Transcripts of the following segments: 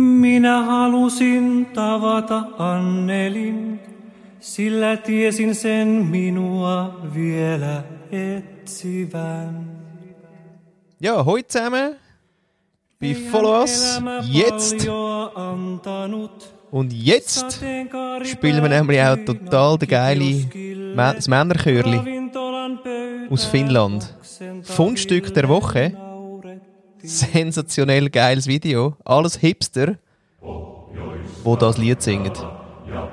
Minä halusin tavata Annelin, sillä tiesin sen minua vielä etsivän. Ja, heute zusammen bei Follow Us. Jetzt. Und jetzt spielen wir nämlich auch total den geile das Männerchörli aus Finnland. Fundstück der Woche. Sensationell geiles Video. Alles Hipster, wo das Lied singen. Ja,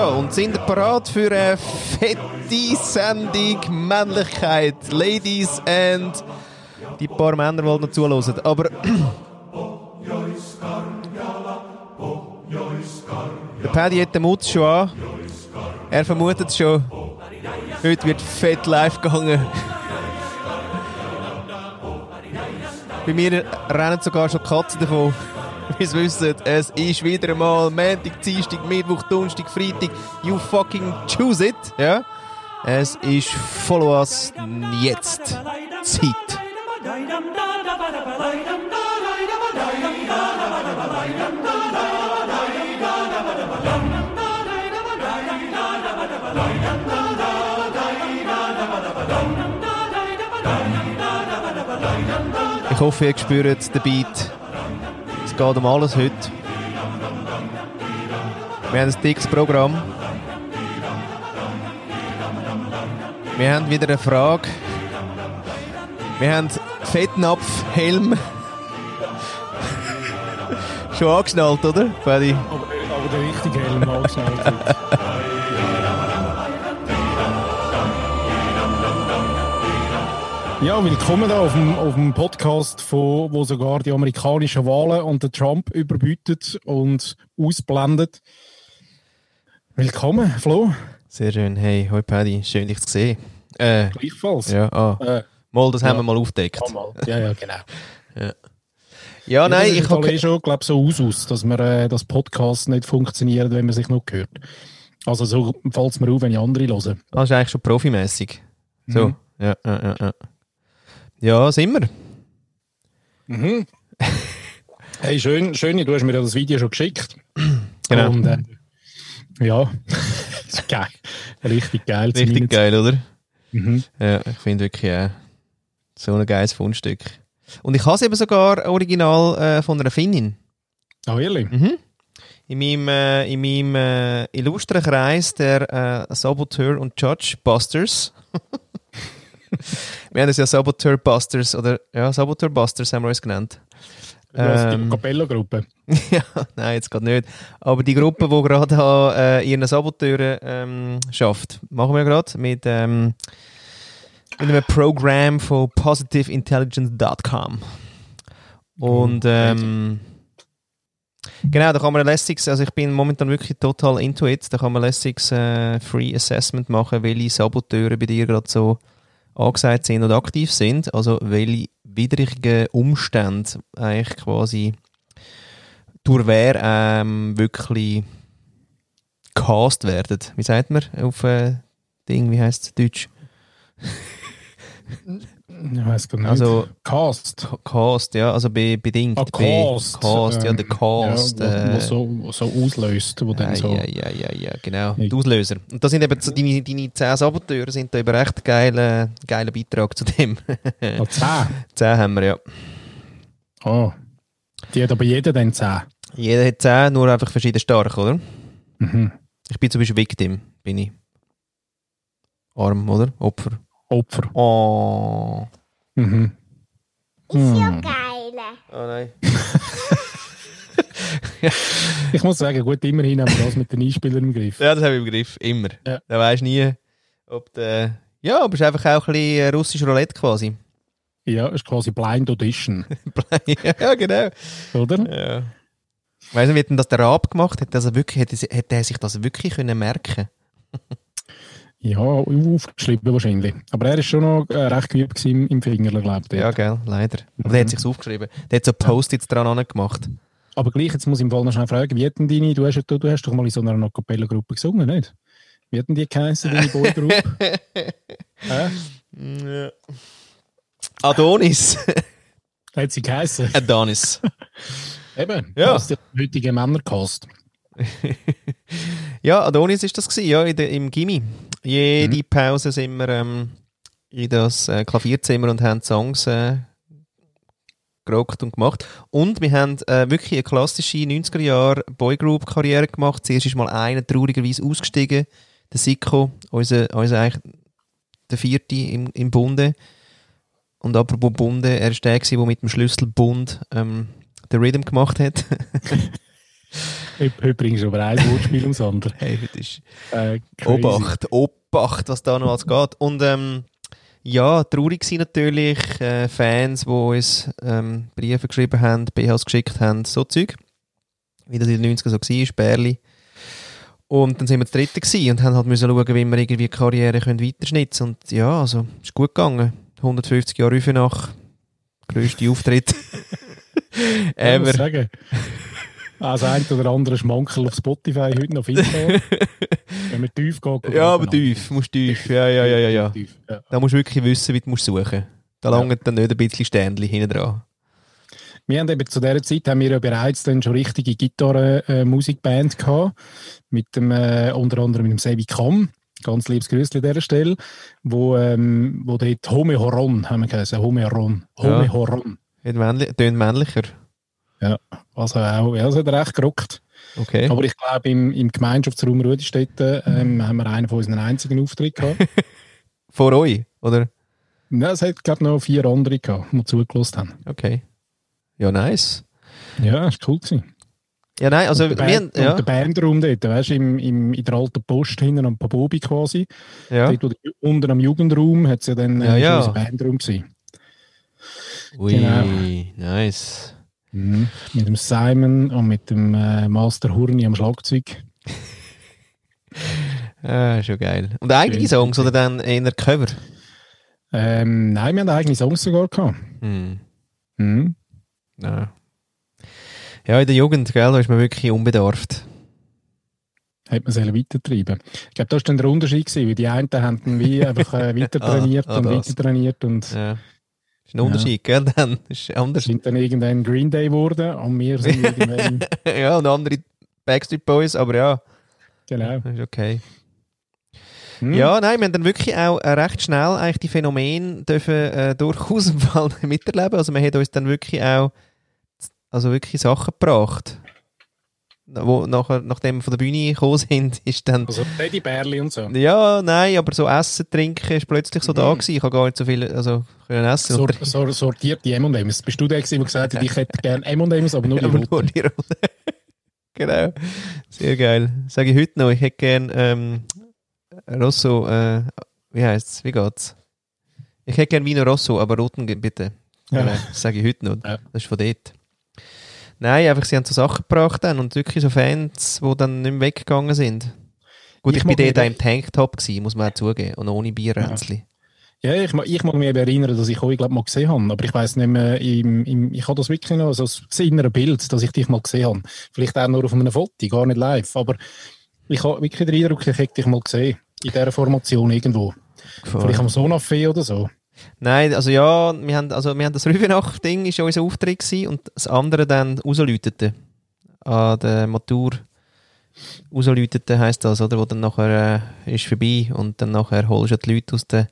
und sind ihr parat für eine fette Sendung Männlichkeit. Ladies and die paar Männer, die noch zuhören. Aber der Paddy hat den Mut schon an. Er vermutet schon. Heute wird fett live gegangen. Bei mir rennen sogar schon Katzen davon. Wie Sie wissen, es ist wieder einmal Montag, Dienstag, Mittwoch, Donnerstag, Freitag. You fucking choose it. Ja? Es ist Follow Us jetzt. Zeit. Ich hoffe, ihr spürt den Beat. Es geht um alles heute. Wir haben ein dickes Programm. Wir haben wieder eine Frage. Wir haben Fettnapf, Helm. Schon angeschnallt, oder, Paddy? Aber, aber der richtige Helm angeschnallt. Ja, willkommen da auf dem, auf dem Podcast, von, wo sogar die amerikanischen Wahlen und den Trump überbietet und ausblendet. Willkommen, Flo. Sehr schön. Hey, hoi Paddy, schön dich zu sehen. Äh, Gleichfalls. ja, ah. Äh, Mal, das haben Ja. wir mal aufgedeckt. Ja, ja, genau. Ja, nein, das ich sieht alle habe... schon, glaube so aus, aus, dass man äh, das Podcast nicht funktioniert, wenn man sich noch hört. Also so fällt es mir auf, wenn ich andere höre. Das ist eigentlich schon profimässig. So, Mhm. ja, ja, ja, ja. Ja, sind wir. Mhm. Hey, schön, schön, du hast mir das Video schon geschickt. Genau. Und, äh, ja, ist geil. Richtig geil. Richtig geil, oder? Mhm. Ja, ich finde wirklich äh, so ein geiles Fundstück. Und ich habe es eben sogar original äh, von einer Finnin. Ah, ehrlich? Mhm. In meinem, äh, in meinem äh, illustren Kreis der äh, Saboteur und Judge Busters. wir haben es ja Saboteur Busters oder ja, Saboteur Busters haben wir uns genannt. Ähm. die Capello-Gruppe. ja, nein, jetzt geht nicht. Aber die Gruppe, die gerade an äh, ihren Saboteuren ähm, schafft, machen wir gerade mit, ähm, mit einem Programm von positiveintelligence.com. Und ähm, genau, da kann man ein lässiges, also ich bin momentan wirklich total into it, da kann man ein lässiges äh, Free Assessment machen, welche Saboteure bei dir gerade so angesagt sind oder aktiv sind, also welche widrigen Umstände eigentlich quasi durch wer ähm, wirklich cast werden. Wie sagt man auf äh, Ding, wie heißt es Deutsch? Ich weiß gar nicht. Also Cast. Ca- Cast, ja, also be, bedingt. Ah, be- Cast. Cast, ja, ähm, der Cast. Ja, wo, wo, äh, so, wo so auslöst. Wo dann ja, so, ja, ja, ja, ja, genau. Die Auslöser. Und das sind eben so deine, deine 10 Saboteure sind da eben recht geiler geiler Beitrag zu dem. Ah, 10. 10 haben wir, ja. Oh. Die hat aber jeder dann 10. Jeder hat 10, nur einfach verschieden stark, oder? Mhm. Ich bin zum Beispiel Victim, bin ich. Arm, oder? Opfer. Opfer. Oh. Mhm. Ist ja Hm. geil. Oh nein. Ich muss sagen, gut, immerhin haben wir das mit den Einspielern im Griff. Ja, das habe ich im Griff. Immer. Ja. Da weisst du nie, ob der. Ja, aber es ist einfach auch ein bisschen äh, russisch Roulette quasi. Ja, ist quasi Blind Audition, ja, genau. oder? Ja. Weißt du, wie hat denn das der Rab gemacht? Hätte, also wirklich, hätte, hätte er sich das wirklich können merken Ja, aufgeschrieben wahrscheinlich. Aber er ist schon noch äh, recht geübt im, im Finger, glaube ich. Ja, gell, leider. Aber der hat sich aufgeschrieben. Der hat so Post-its dran gemacht. Aber gleich, jetzt muss ich im Fall noch schnell fragen, wie hätten deine, du hast, du, du hast doch mal in so einer A-Cappella-Gruppe gesungen, nicht? Wie hätten die geheißen, deine Boygroup? äh? Adonis. Hat sie geheißen? Adonis. Eben, Ja. das ist der heutige Männercast. ja, Adonis ist das gewesen, ja, in der, im Gimmi. Jede Pause sind wir ähm, in das äh, Klavierzimmer und haben Songs äh, gerockt und gemacht. Und wir haben äh, wirklich eine klassische 90er-Jahre Boygroup-Karriere gemacht. Zuerst ist mal einer traurigerweise ausgestiegen, der Siko, unser, unser eigentlich der vierte im, im Bunde. Und apropos Bunde, er war der, der mit dem Schlüsselbund ähm, den Rhythm gemacht hat. Heute bringst du aber ein Wortspiel ums andere. hey, das ist Äh. Obacht, Obacht, was da noch alles geht. Und ähm, ja, traurig sind natürlich äh, Fans, die uns ähm, Briefe geschrieben haben, BHs geschickt haben, so Zeug. Wie das in den 90ern so war, Bärli. Und dann sind wir das Dritte gewesen und haben halt müssen schauen, wie wir irgendwie die Karriere können weiterschnitzen Und ja, also, ist gut gegangen. 150 Jahre Rüfenach, grösste Auftritt ever. Also ein oder andere Schmankerl auf Spotify heute noch mehr. Wenn man tief geht. geht Ja, aber tief, musst tief. Ja, ja, ja, ja, ja. Tief, ja. Da musst du wirklich wissen, wie du musst suchen Da Ja. langt dann nicht ein bisschen Sternchen hinten dran. Wir haben eben zu dieser Zeit haben wir ja bereits dann schon richtige Gitarren-Musikband gehabt. Mit dem, äh, unter anderem mit dem Sebi Kamm. Ganz liebes Grüßli an dieser Stelle. Wo, ähm, wo dort Home Horon haben wir geheißen. Home Horon. Home Ja. Tönt männli- männlicher. Also auch, ja, das hat recht gerockt. Okay. Aber ich glaube, im, im Gemeinschaftsraum Rudistetten ähm, haben wir einen von unseren einzigen Auftritt gehabt. Vor euch, oder? Nein, es hat, glaube noch vier andere gehabt, die zugelassen haben. Okay. Ja, nice. Ja, war cool. Gewesen. Ja, nein, also und wir der, Band, und ja, der Bandraum dort, weißt du, im, im, in der alten Post hinten am Pabobi quasi. ja. Dort, unten am Jugendraum hat es ja dann Ja, äh, ja. ist Bandraum gewesen. Ui, genau. nice. Mhm. Mit dem Simon und mit dem äh, Master Hurni am Schlagzeug. Ah, schon geil. Und eigene. Songs oder dann eher Cover? Ähm, nein, wir haben eigene Songs sogar gehabt. Hm. Mhm. Ja. ja, in der Jugend, gell, da ist man wirklich unbedarft. Hat man sollen weitertreiben. Ich glaube, das war dann der Unterschied, gewesen, weil die einen haben dann wie einfach äh, weiter trainiert Ah, ah, und das. weiter trainiert und Ja. Ist ein Unterschied, gell, dann. Ist anders. sind dann irgendwann Green Day geworden und wir sind irgendwann, ja, und andere Backstreet Boys, aber ja, genau. ist okay. Hm? Ja, nein, wir haben dann wirklich auch äh, recht schnell eigentlich die Phänomene dürfen äh, durchaus im Fall miterleben. Also man hat uns dann wirklich auch also wirklich Sachen gebracht. Wo nachher, nachdem wir von der Bühne gekommen sind, ist dann Also Teddybärli und so. ja, nein, aber so Essen, Trinken ist plötzlich so da Mhm. gewesen. Ich habe gar nicht so viel also, können essen. Sor Und- sor sortierte M&M's. Bist du der gewesen, der gesagt hat, ich hätte gerne M&M's, aber nur die roten? nur die Rolle. genau. Sehr geil. Sage ich heute noch, ich hätte gern ähm, Rosso, äh, wie heißt's? Wie geht's? Ich hätte gern Vino Rosso, aber roten bitte. Ja. Genau, Das sage ich heute noch. Ja. Das ist von dort. Nein, einfach sie haben so Sachen gebracht dann und wirklich so Fans, die dann nicht mehr weggegangen sind. Gut, Ich ich, bin dort auch im Tanktop gewesen, muss man auch zugeben. Und ohne Bierränzli. Ja, ich, ma- ich mag mich eben erinnern, dass ich euch glaub, mal gesehen habe, aber ich weiß nicht mehr, im, im, ich habe das wirklich noch, also das innere Bild, dass ich dich mal gesehen habe. Vielleicht auch nur auf einem Foto, gar nicht live, aber ich habe wirklich den Eindruck, ich hätte dich mal gesehen. In dieser Formation irgendwo. Vielleicht am Sonafé oder so. Nein, also ja, wir haben, also wir haben das Rüfenach-Ding ist ja unser Auftritt gewesen und das andere dann rausläutete. An der Matur rausläutete heisst das, oder? Wo dann nachher äh, ist vorbei und dann nachher holst du die Leute aus der,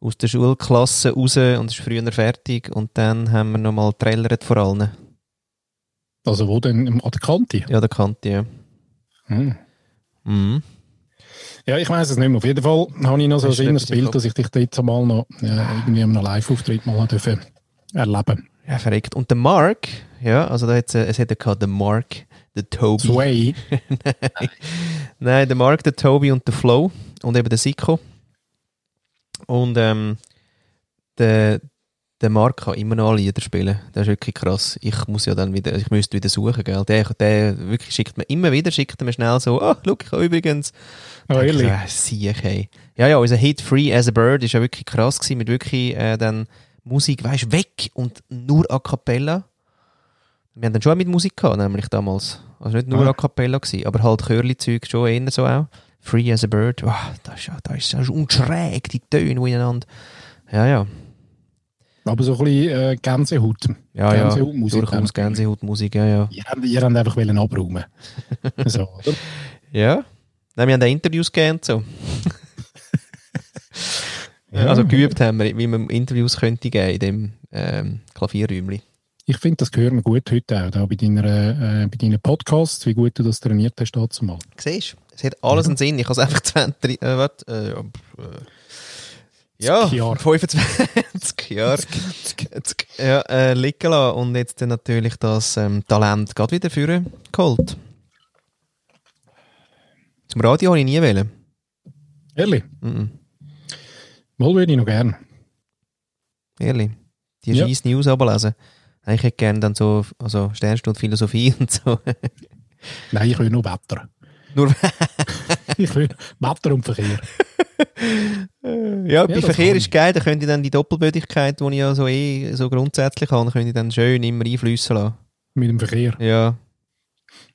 aus der Schulklasse raus und ist früher fertig und dann haben wir nochmal trellert vor allen. Also wo denn? An der Kante? Ja, der Kante, ja. Hm. Mhm. Ja, ich weiß es nicht mehr. Auf jeden Fall habe ich noch so ein im Bild, dass ich dich dort mal noch ja, irgendwie an einem Live-Auftritt mal dürfen erleben Ja, verreckt. Und der Mark, ja, also da hat's, äh, es hätte gehabt, der Mark, der Toby. Sway. Nein, der Mark, der Toby und der Flo und eben der Siko. Und ähm, der, der Marc kann immer noch alle Lieder spielen. Das ist wirklich krass. Ich muss ja dann wieder, ich müsste wieder suchen, gell. Der, der wirklich schickt mir immer wieder, schickt mir schnell so, ah, oh, look, ich übrigens. Oh, ehrlich? Ja, sieh, hey. Ja, ja, unser Hit Free as a Bird ist ja wirklich krass gewesen, mit wirklich, äh, dann Musik, weißt weg und nur A Cappella. Wir haben dann schon mit Musik gehabt, nämlich damals. Also nicht nur Ah. A Cappella gewesen, aber halt Chörli-Zeug schon eher so auch. Free as a Bird, oh, das ist ja, das ist ja schon schräg, die Töne, ineinander. Ja, ja. Aber so ein bisschen äh, Gänsehaut. Ja, ja, Gänsehautmusik. durchaus Gänsehautmusik, ja, ja. Ihr ihr habt einfach wollen abräumen. so, oder? Ja. Nein, wir haben auch Interviews gegeben, so. Ja. Also geübt haben wir, wie man Interviews könnte geben in dem ähm, Klavierräumchen. Ich finde, das gehört mir gut heute auch, da bei, deiner, äh, bei deinen Podcasts, wie gut du das trainiert hast dazu mal. Siehst du? Es hat alles einen Sinn. Ich habe es einfach 20, äh, warte, äh, ja, pff, ja, 20 Jahre. 25 Jahre ja, äh, liegen lassen und jetzt dann natürlich das ähm, Talent gerade wieder führen geholt. Zum Radio habe ich nie wählen. Ehrlich? Mhm. Mal würde ich noch gern. Ehrlich. Die Ja. scheiß News ablesen. Ich hätte gerne dann so, also Sternstunde Philosophie und so. Nein, ich will nur Wetter. Nur, Wetter und Verkehr. ja, bei das Verkehr ist geil, da könnte ich dann die Doppelbödigkeit, die ich ja so eh so grundsätzlich habe, könnte ich dann schön immer einflüssen lassen. Mit dem Verkehr. Ja,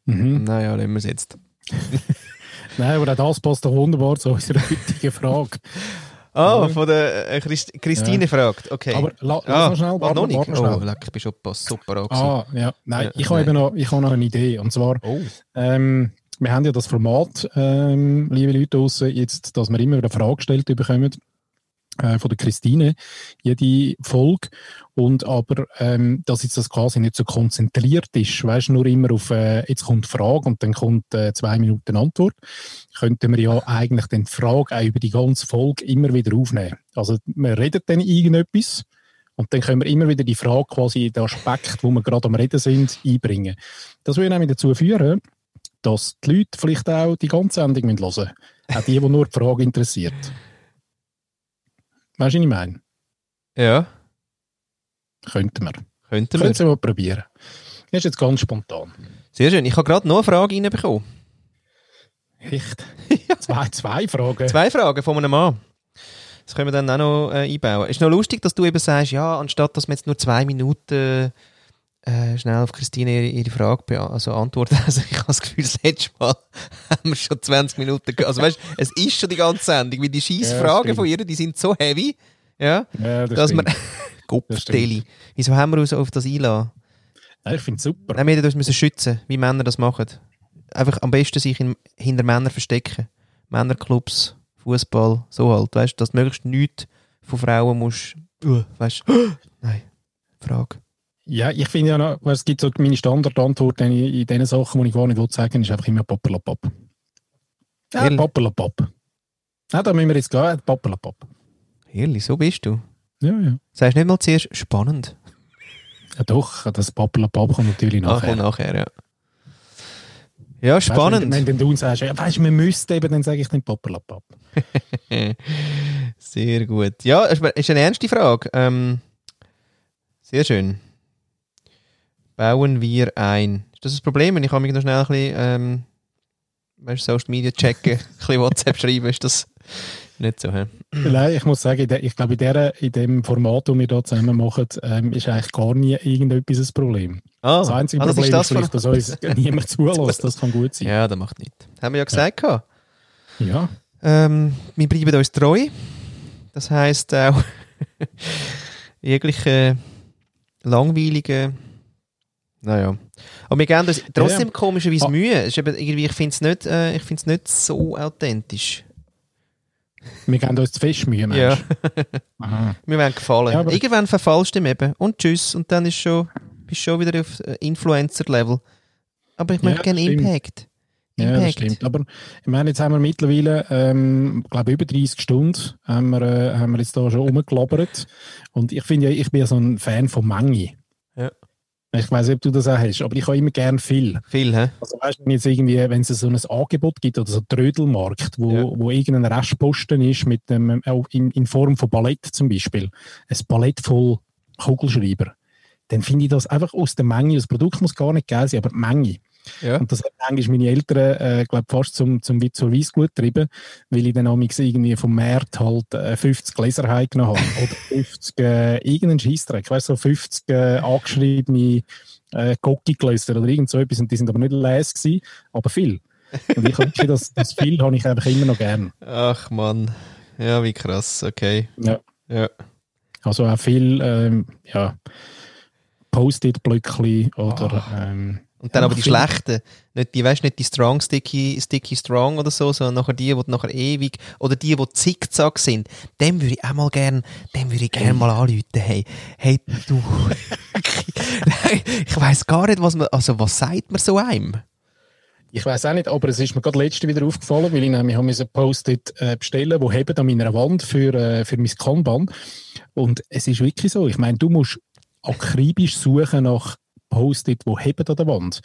Mhm. naja, lassen wir es jetzt. Nein, aber auch das passt doch wunderbar zu unserer heutigen Frage. Ah, Ja. von der äh, Christ Christine fragt, okay. Aber la, lass ah, noch schnell, warte, noch nicht. warte schnell. Oh, leck, ich bin schon super. Ah, ja. Nein, Ja, ich habe eben noch, ich habe noch eine Idee. Und zwar, Oh. ähm, wir haben ja das Format, ähm, liebe Leute draussen, jetzt, dass wir immer wieder Fragen gestellt bekommen äh, von der Christine, jede Folge. Und aber, ähm, dass jetzt das quasi nicht so konzentriert ist, weißt nur immer auf, äh, jetzt kommt Frage und dann kommt äh, zwei Minuten Antwort, könnten wir ja eigentlich den Frage auch über die ganze Folge immer wieder aufnehmen. Also, wir reden dann irgendetwas und dann können wir immer wieder die Frage quasi, den Aspekt, wo wir gerade am Reden sind, einbringen. Das würde nämlich dazu führen, dass die Leute vielleicht auch die ganze Sendung hören müssen. Auch die, die nur die Frage interessiert. Weißt du, was ich meine? Ja, Könnten wir. könnten wir. Können Sie mal probieren. Das ist jetzt ganz spontan. Sehr schön. Ich habe gerade noch eine Frage reinbekommen. Echt? Zwei, zwei Fragen. Zwei Fragen von einem Mann. Das können wir dann auch noch äh, einbauen. Ist noch lustig, dass du eben sagst, ja, anstatt dass wir jetzt nur zwei Minuten äh, schnell auf Christine ihre, ihre Frage also antworten. Also ich habe das Gefühl, das letzte Mal haben wir schon 20 Minuten gehabt. Also weißt du, es ist schon die ganze Sendung, weil die scheiß Fragen von ihr, die sind so heavy, ja, Ja, das dass stimmt. wir... Gopfdeli. Wieso haben wir uns auf das einlassen? Nein, ich finde es super. Nein, wir hätten uns müssen schützen, wie Männer das machen. Einfach am besten sich in, hinter Männern verstecken. Männerclubs, Fußball, so halt. Weißt du, dass du möglichst nichts von Frauen musst. Uh, weißt du? Nein. Frage. Ja, ich finde ja noch, es gibt so meine Standardantwort in, in den Sachen, die ich gar nicht will sagen, ist einfach immer Pappelapapp. Ja, Ehrlich? Pappelapapp. Ja, da müssen wir jetzt gehen, Pappelapapp. Ehrlich, so bist du. Ja, ja. Sagst nicht mal zuerst spannend. Ja doch, das Pappelapapp kommt natürlich Nachher, nachher. kommt nachher ja. Ja, Weißt spannend. Wenn, wenn du sagst, ja, weißt du, wir müssten eben, dann sage ich den Pappelapapp. Sehr gut. Ja, ist eine ernste Frage. Ähm, sehr schön. Bauen wir ein. Ist das ein Problem, ich mich noch schnell ein bisschen, ähm, weißt, Social Media checken, ein bisschen WhatsApp schreiben, ist das nicht so? He? Nein, ich muss sagen, ich glaube, in, der, in dem Format, das wir hier zusammen machen, ähm, ist eigentlich gar nie irgendetwas ein Problem. Ah, Das einzige ah, das Problem ist ist, das vielleicht, dass uns niemand zulässt. Das kann gut sein. Ja, das macht nicht. Haben wir ja gesagt. gehabt. Ja. Ähm, wir bleiben uns treu. Das heisst auch jegliche langweilige. Naja. Aber wir geben uns trotzdem Ja. komischerweise Ah. Mühe. Ist eben irgendwie, ich finde es nicht, äh, ich find's nicht so authentisch. Wir geben uns zu fest Mühe, Ja. Wir werden gefallen. Ja, Irgendwann verfallst du ihm eben. Und tschüss. Und dann ist schon, bist du schon wieder auf äh, Influencer-Level. Aber ich Ja, möchte gerne stimmt. Impact. Ja, das Impact. stimmt. Aber ich meine, jetzt haben wir mittlerweile, ähm, glaube über 30 Stunden haben wir, äh, haben wir jetzt da schon rumgelabert. Und ich finde ja, ich bin ja so ein Fan von Menge. Ich weiß nicht, ob du das auch hast, aber ich habe immer gern viel. Viel, hä? Also weißt du, wenn jetzt irgendwie, wenn es so ein Angebot gibt oder so einen Trödelmarkt, wo, Ja. wo irgendein Restposten ist mit dem, auch in, in Form von Ballett zum Beispiel, ein Ballett voll Kugelschreiber, dann finde ich das einfach aus der Menge, das Produkt muss gar nicht geil sein, aber die Menge. Ja. Und das hat manchmal meine Eltern, äh, glaube fast zum, zum zur Weissglut getrieben, weil ich dann auch irgendwie vom Markt halt äh, 50 Gläser heimgenommen habe. Oder 50, äh, irgendeinen Scheissdreck, weißt du, so 50 äh, angeschriebene äh, Gocki-Gläser oder irgend so etwas. Und die sind aber nicht gewesen, aber viel. Und ich habe das, das viel habe ich einfach immer noch gern. Ach Mann. Ja, wie krass, okay. Ja. Ja. Also auch viel, ähm, ja, Post-it-Blöckchen oder, ähm, Und dann Ja, aber die schlechten, nicht die, weißt nicht die Strong Sticky, Sticky Strong oder so, sondern nachher die, die nachher ewig, oder die, die zickzack sind, dem würde ich auch mal gern, dem würde ich gern mal anrufen, hey, hey, du, ich weiss gar nicht, was man, also was sagt man so einem? Ich weiß auch nicht, aber es ist mir gerade letzte wieder aufgefallen, weil ich nämlich habe ein Post-it äh, bestellen, wo heben an meiner Wand für, äh, für mein Kanban. Und es ist wirklich so. Ich meine, du musst akribisch suchen nach Post-it, wo heben an der Wand.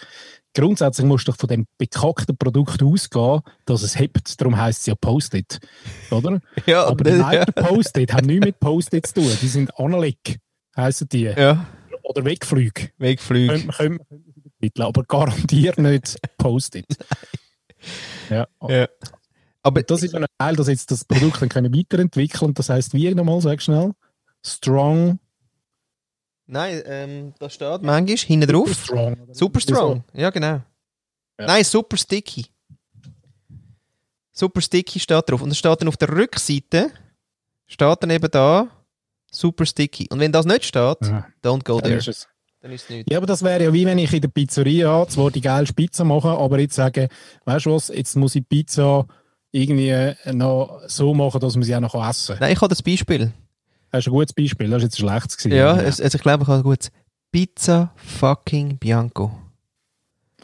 Grundsätzlich musst du von dem bekackten Produkt ausgehen, dass es hebt. Darum heisst es ja Post-it. Oder? Ja, Aber die ja. meisten Post-it haben nichts mit Post-it zu tun. Die sind analog, heissen die. Ja, Oder Wegflüge. Wegflüge. Können, können aber garantiert nicht Post-it. Ja. Ja. Aber Das ist ja ein Teil, dass jetzt das Produkt dann können weiterentwickeln das heißt wie nochmal, sag schnell? Strong. Nein, ähm, da steht manchmal hinten drauf. Strong. Super strong, ja genau. Ja. Nein, super sticky. Super sticky steht drauf. Und es steht dann auf der Rückseite, steht dann eben da, super sticky. Und wenn das nicht steht, Ja, don't go dann there. ist es. Dann ist es nicht. Ja, aber das wäre ja wie wenn ich in der Pizzeria zwar die geile Pizza mache, aber jetzt sage, weißt du was, jetzt muss ich Pizza irgendwie noch so machen, dass man sie auch noch essen kann. Nein, ich habe das Beispiel. Das ist ein gutes Beispiel, das ist jetzt ein schlechtes gewesen. Ja, es, also ich glaube, ich habe gut. Pizza fucking Bianco.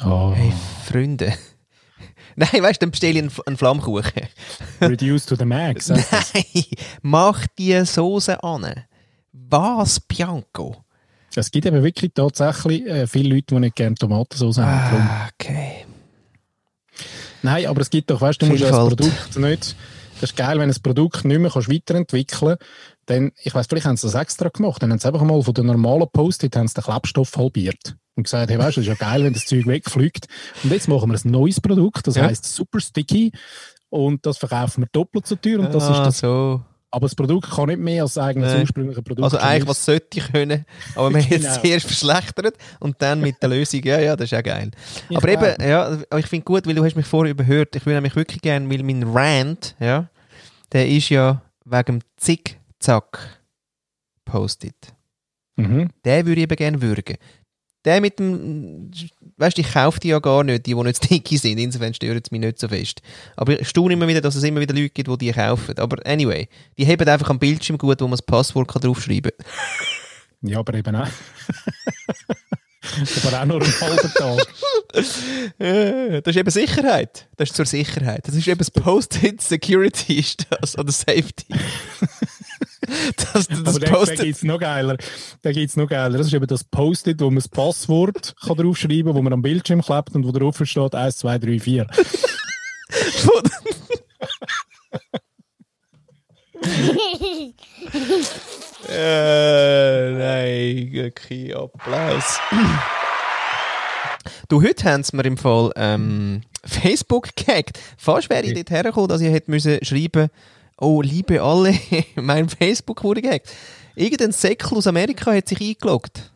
Oh, Hey, Freunde. Nein, weißt du, dann bestelle ich einen, einen Flammkuchen. reduced to the max. Nein, mach die Soße an. Was, Bianco? Es gibt eben wirklich tatsächlich äh, viele Leute, die nicht gerne Tomatensauce haben. Ah, okay. Nein, aber es gibt doch, weißt du, du musst ja das. Produkt nicht. Das ist geil, wenn du das Produkt nicht mehr kannst weiterentwickeln kannst. Dann, ich weiß, vielleicht haben sie das extra gemacht. Dann haben sie einfach mal von den normalen Post-it den Klebstoff halbiert. Und gesagt, hey, weißt du, das ist ja geil, wenn das Zeug wegfliegt. Und jetzt machen wir ein neues Produkt, das Ja. heißt Super Sticky. Und das verkaufen wir doppelt so teuer. Und das ah, ist das, so. aber das Produkt kann nicht mehr als das eigene ursprüngliche Produkt. Also eigentlich, was sollte ich können, aber wir haben Genau. jetzt zuerst verschlechtert und dann mit der Lösung, ja, ja, das ist ja geil. Ich aber eben, ja, ich finde gut, weil du hast mich vorher überhört, ich würde nämlich wirklich gerne, weil mein Rant, ja, der ist ja wegen dem Zickzack Post-it. Mhm. Den würde ich eben gerne würgen. Der mit dem, weißt du, ich kaufe die ja gar nicht, die, die nicht sticky sind, insofern stören sie mich nicht so fest. Aber ich staune immer wieder, dass es immer wieder Leute gibt, die die kaufen. Aber anyway, die haben einfach am Bildschirm gut, wo man das Passwort kann draufschreiben kann. Ja, aber eben auch. aber auch nur einen halben Tag. Äh, Das ist eben Sicherheit. Das ist zur Sicherheit. Das ist eben das Post-it Security ist das, oder Safety. das, das Aber den, den Post-it. gibt es noch geiler. Den gibt's noch geiler. Das ist eben das Post-it, wo man das Passwort kann draufschreiben kann, wo man am Bildschirm klebt und wo drauf steht 1, 2, 3, 4. Äh, nein, wirklich Applaus. Du, heute haben sie mir im Fall ähm, Facebook gehackt. Fast wäre ich dort hergekommen, dass ich hätte müssen schreiben oh, liebe alle, mein Facebook wurde gehackt. Irgendein Säckel aus Amerika hat sich eingeloggt.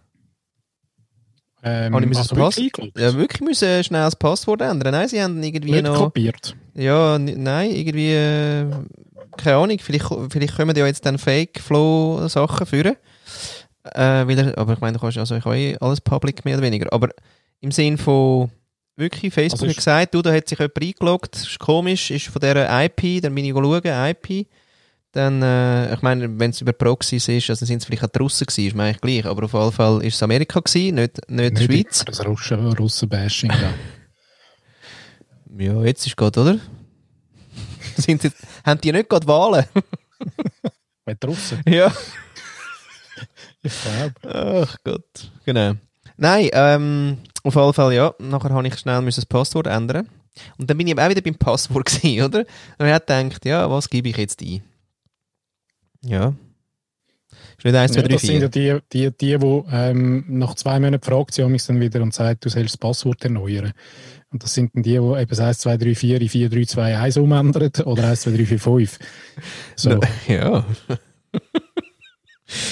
Ähm, Habe ich müssen also das Pass- wirklich eingeloggt? Ja, wirklich müssen schnell das Passwort ändern. Nein, sie haben irgendwie Nicht noch... kopiert. Ja, nein, irgendwie... Keine Ahnung, vielleicht, vielleicht kommen ja jetzt dann Fake-Flow-Sachen führen. Äh, weil er, aber ich meine, du kannst also ich kann eh alles public mehr oder weniger. Aber im Sinn von wirklich, Facebook Also hat gesagt, du, da hat sich jemand eingeloggt, ist komisch, ist von dieser IP, dann bin ich schauen, IP. Dann, äh, ich meine, wenn es über Proxys ist, also sind es vielleicht auch die Russen gewesen, ist mir eigentlich gleich, aber auf jeden Fall ist es Amerika gewesen, nicht, nicht, die Schweiz. Das Russen- Russen-Bashing. da. Ja, jetzt ist gerade, oder? sind sie, haben die nicht gerade Wahlen? Mit Russen. ja. Ich glaube. Ach Gott, genau. Nein, ähm, auf jeden Fall ja. Nachher habe ich schnell das Passwort ändern. Und dann bin ich eben auch wieder beim Passwort gewesen, oder? Und ich habe gedacht, ja, was gebe ich jetzt ein? Ja. Ist nicht 1, 2, Ja, 3, das sind ja 4. die, die, die, die ähm, nach zwei Monaten fragt sie mich dann wieder und sagt, du sollst das Passwort erneuern. Und das sind dann die, die eben 1, 2, 3, 4 in 4, 3, 2, 1 umändern oder 1, 2, 3, 4, 5. So, Ja.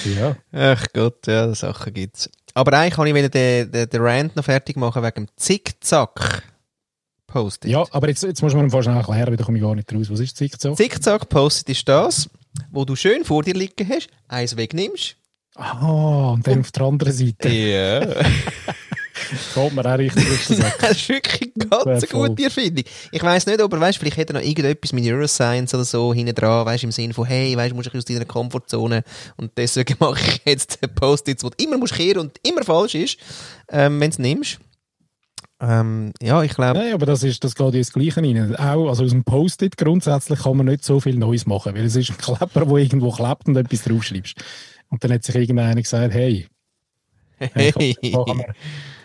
ja. Ach Gott, ja, Sachen gibt's. Aber eigentlich kann ich wieder den, den, den Rant noch fertig machen wegen dem Zickzack Post-it. ja, aber jetzt, jetzt muss man fast schnell erklären, weil da komme ich gar nicht raus. Was ist Zickzack? Zickzack Post-it ist das, wo du schön vor dir liegen hast, eins wegnimmst. Ah, und dann auf der anderen Seite. Ja. Kommt mir auch richtig auf den Sack. das ist wirklich eine ganz eine gute Erfindung. Ich weiss nicht, aber weißt, vielleicht hat er noch irgendetwas mit Neuroscience oder so hinten dran, weißt, im Sinne von, hey, weißt, du musst ein bisschen aus deiner Komfortzone und deswegen mache ich jetzt den Post-its, wo du immer musst kehren und immer falsch ist, ähm, wenn du es nimmst. Ähm, ja, ich glaube, Nein, aber das, ist, das geht ins Gleiche rein. Auch also aus dem Post-it grundsätzlich kann man nicht so viel Neues machen, weil es ist ein Klepper, der irgendwo klebt und etwas draufschreibst. Und dann hat sich irgendeiner gesagt, hey, hey machen wir,